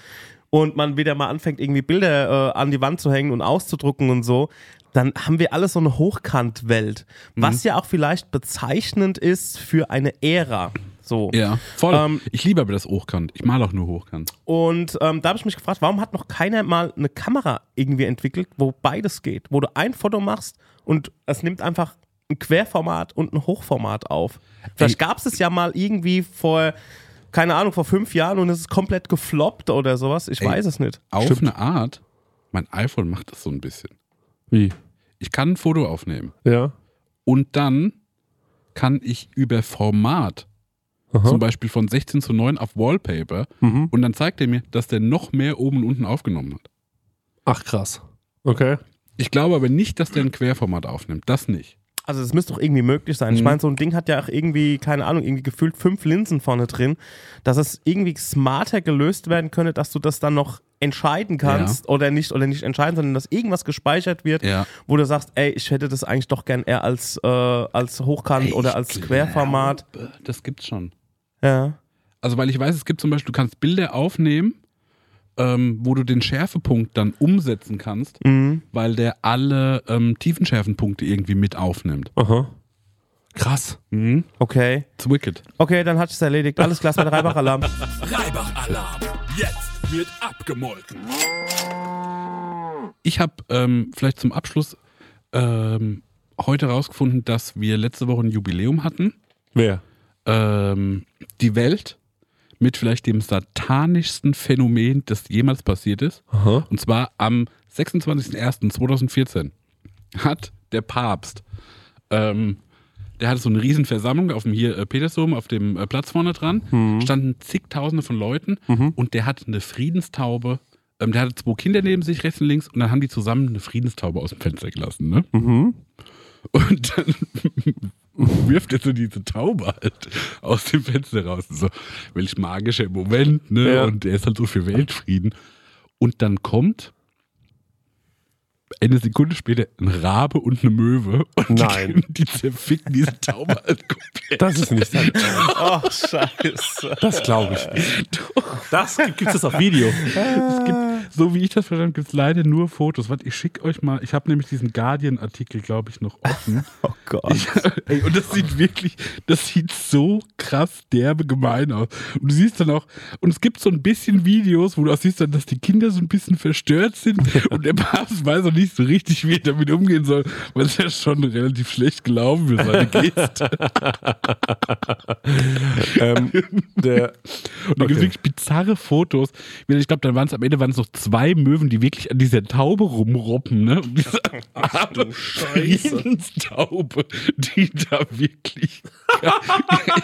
und man wieder mal anfängt, irgendwie Bilder äh, an die Wand zu hängen und auszudrucken und so, dann haben wir alles so eine Hochkant-Welt. Was ja auch vielleicht bezeichnend ist für eine Ära. So. Ja, voll. Ähm, ich liebe aber das Hochkant. Ich male auch nur Hochkant. Und ähm, da habe ich mich gefragt, warum hat noch keiner mal eine Kamera irgendwie entwickelt, wo beides geht, wo du ein Foto machst und es nimmt einfach ein Querformat und ein Hochformat auf. Vielleicht gab es es ja mal irgendwie vor, keine Ahnung, vor fünf Jahren und es ist komplett gefloppt oder sowas. Ich Ey. weiß es nicht. Auf eine Art, mein iPhone macht das so ein bisschen. Wie? Ich kann ein Foto aufnehmen Ja. und dann kann ich über Format, Aha. zum Beispiel von 16 zu 9 auf Wallpaper, Mhm. und dann zeigt er mir, dass der noch mehr oben und unten aufgenommen hat. Ach krass. Okay. Ich glaube aber nicht, dass der ein Querformat aufnimmt. Das nicht. Also es müsste doch irgendwie möglich sein. Ich Mhm. meine, so ein Ding hat ja auch irgendwie, keine Ahnung, irgendwie gefühlt fünf Linsen vorne drin, dass es irgendwie smarter gelöst werden könnte, dass du das dann noch entscheiden kannst oder nicht oder nicht entscheiden, sondern dass irgendwas gespeichert wird, Ja. wo du sagst, ey, ich hätte das eigentlich doch gern eher als, äh, als Hochkant oder als Querformat. Das gibt's schon. Ja. Also, weil ich weiß, es gibt zum Beispiel, du kannst Bilder aufnehmen, ähm, wo du den Schärfepunkt dann umsetzen kannst, Mhm. weil der alle ähm, Tiefenschärfenpunkte irgendwie mit aufnimmt. Aha. Krass. Mhm. Okay. It's wicked. Okay, dann hat es erledigt. Alles klar, der Reibach-Alarm. Reibach-Alarm. Jetzt wird abgemolken. Ich habe ähm, vielleicht zum Abschluss ähm, heute rausgefunden, dass wir letzte Woche ein Jubiläum hatten. Wer? Ähm, die Welt mit vielleicht dem satanischsten Phänomen, das jemals passiert ist. Aha. Und zwar am 26.01.2014 hat der Papst, ähm, der hatte so eine Riesenversammlung auf dem hier äh, Petersdom, auf dem äh, Platz vorne dran, standen zigtausende von Leuten und der hat eine Friedenstaube, ähm, der hatte zwei Kinder neben sich, rechts und links, und dann haben die zusammen eine Friedenstaube aus dem Fenster gelassen, ne? Und dann wirft er so diese Taube halt aus dem Fenster raus. So, welch magischer Moment, ne? Ja. Und er ist halt so für Weltfrieden. Und dann kommt eine Sekunde später ein Rabe und eine Möwe. Und Nein. Die, die zerficken diese Taube halt komplett. Das ist nicht sein. oh, scheiße. Das glaube ich nicht. Das gibt es auf Video. Es gibt, so wie ich das verstanden gibt es leider nur Fotos. Warte, ich schicke euch mal, ich habe nämlich diesen Guardian-Artikel, glaube ich, noch offen. Oh Gott. Ich, ey, und das sieht wirklich, das sieht so krass derbe gemein aus. Und du siehst dann auch, und es gibt so ein bisschen Videos, wo du auch siehst dann, dass die Kinder so ein bisschen verstört sind und der Papst weiß auch nicht so richtig, wie er damit umgehen soll, weil es ja schon relativ schlecht gelaufen für seine Geste. ähm, der, Und da gibt es wirklich bizarre Fotos. Ich glaube, dann waren es am Ende waren es noch zwei Möwen, die wirklich an dieser Taube rumroppen, ne? Und diese arme Friedenstaube, die da wirklich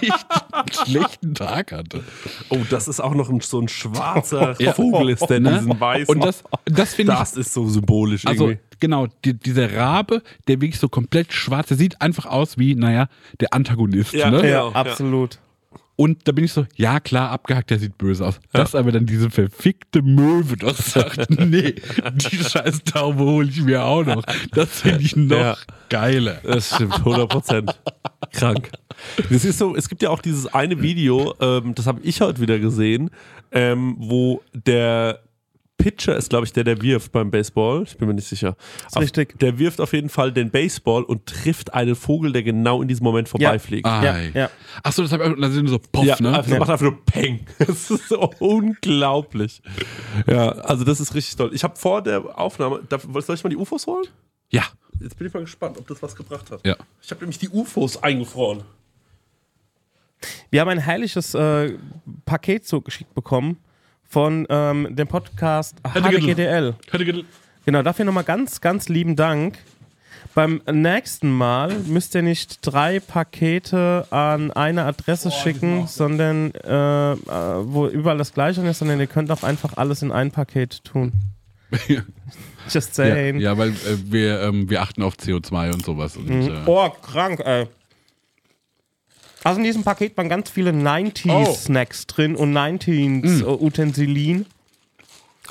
echt einen schlechten Tag hatte. oh, das ist auch noch ein, so ein schwarzer Ja. Vogel, ist der in Ne? diesen weißen. Und das, das finde ich. das ist so symbolisch Also, irgendwie. genau, die, dieser Rabe, der wirklich so komplett schwarz, der sieht einfach aus wie, naja, der Antagonist. Ja, ne? ja. Ja, absolut. Und da bin ich so, ja klar, abgehackt, der sieht böse aus. Dass aber dann diese verfickte Möwe doch sagt, nee, die scheiß Taube hole ich mir auch noch. Das finde ich noch Ja. geiler. Das stimmt, 100 Prozent. Krank. Das ist so, es gibt ja auch dieses eine Video, ähm, das habe ich heute wieder gesehen, ähm, wo der Pitcher ist, glaube ich, der, der wirft beim Baseball. Ich bin mir nicht sicher. Auf- richtig. Der wirft auf jeden Fall den Baseball und trifft einen Vogel, der genau in diesem Moment vorbeifliegt. Ah, Ja, ja. Achso, das habe ich so Poff, Ja, ne? einfach, macht einfach nur Peng. Das ist so unglaublich. Ja, also das ist richtig toll. Ich habe vor der Aufnahme, darf, soll ich mal die UFOs holen? Ja. Jetzt bin ich mal gespannt, ob das was gebracht hat. Ja. Ich habe nämlich die UFOs eingefroren. Wir haben ein herrliches äh, Paket zugeschickt bekommen von ähm, dem Podcast HDGDL. Genau, dafür nochmal ganz, ganz lieben Dank. Beim nächsten Mal müsst ihr nicht drei Pakete an eine Adresse schicken, sondern äh, äh, wo überall das gleiche ist, sondern ihr könnt auch einfach alles in ein Paket tun. Just Ja, saying. ja, weil äh, wir, ähm, wir achten auf CO2 und sowas. Und, äh, Oh, krank, ey. Also in diesem Paket waren ganz viele 90s-Snacks drin und 90s-Utensilien.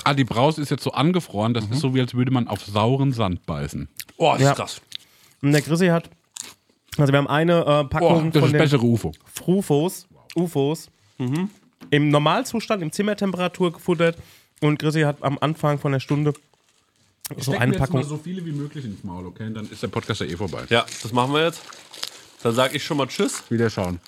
Ah, die Brause ist jetzt so angefroren, das ist so, wie als würde man auf sauren Sand beißen. Oh, das Ja. ist krass. Und der Chrissy hat, also wir haben eine äh, Packung das von ist den bessere UFO. Frufos, UFOs im Normalzustand, im Zimmertemperatur gefuttert und Chrissy hat am Anfang von der Stunde so eine Packung. so viele wie möglich ins Maul, okay? Dann ist der Podcast ja eh vorbei. Ja, das machen wir jetzt. Dann sage ich schon mal Tschüss Wieder schauen.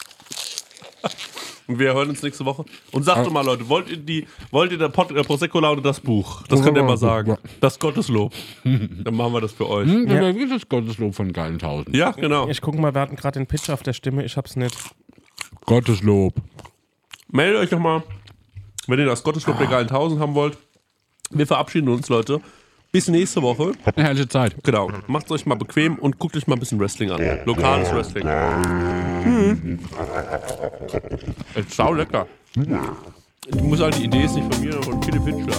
und wir hören uns nächste Woche. Und sagt doch mal, Leute, wollt ihr die, wollt ihr der Pod, äh, Prosecco Laune das Buch? Das könnt ihr mal sagen. Das Gotteslob. Dann machen wir das für euch. Hm, ja. Wie ist das Gotteslob von Geilenthausen? Ja, genau. Ich guck mal, wir hatten gerade den Pitch auf der Stimme, ich hab's nicht. Gotteslob. Meldet euch nochmal, wenn ihr das Gotteslob der geilen Tausend haben wollt. Wir verabschieden uns, Leute. Bis nächste Woche. Eine Herrliche Zeit. Genau. Macht's euch mal bequem und guckt euch mal ein bisschen Wrestling an. Lokales Wrestling. Hm. Ist sau lecker. Ich muss halt die Idee ist nicht von mir, von Philipp Hitchler.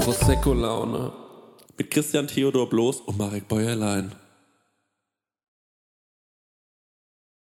Prosecco-Laune. Mit Christian Theodor Bloß und Marek Bäuerlein.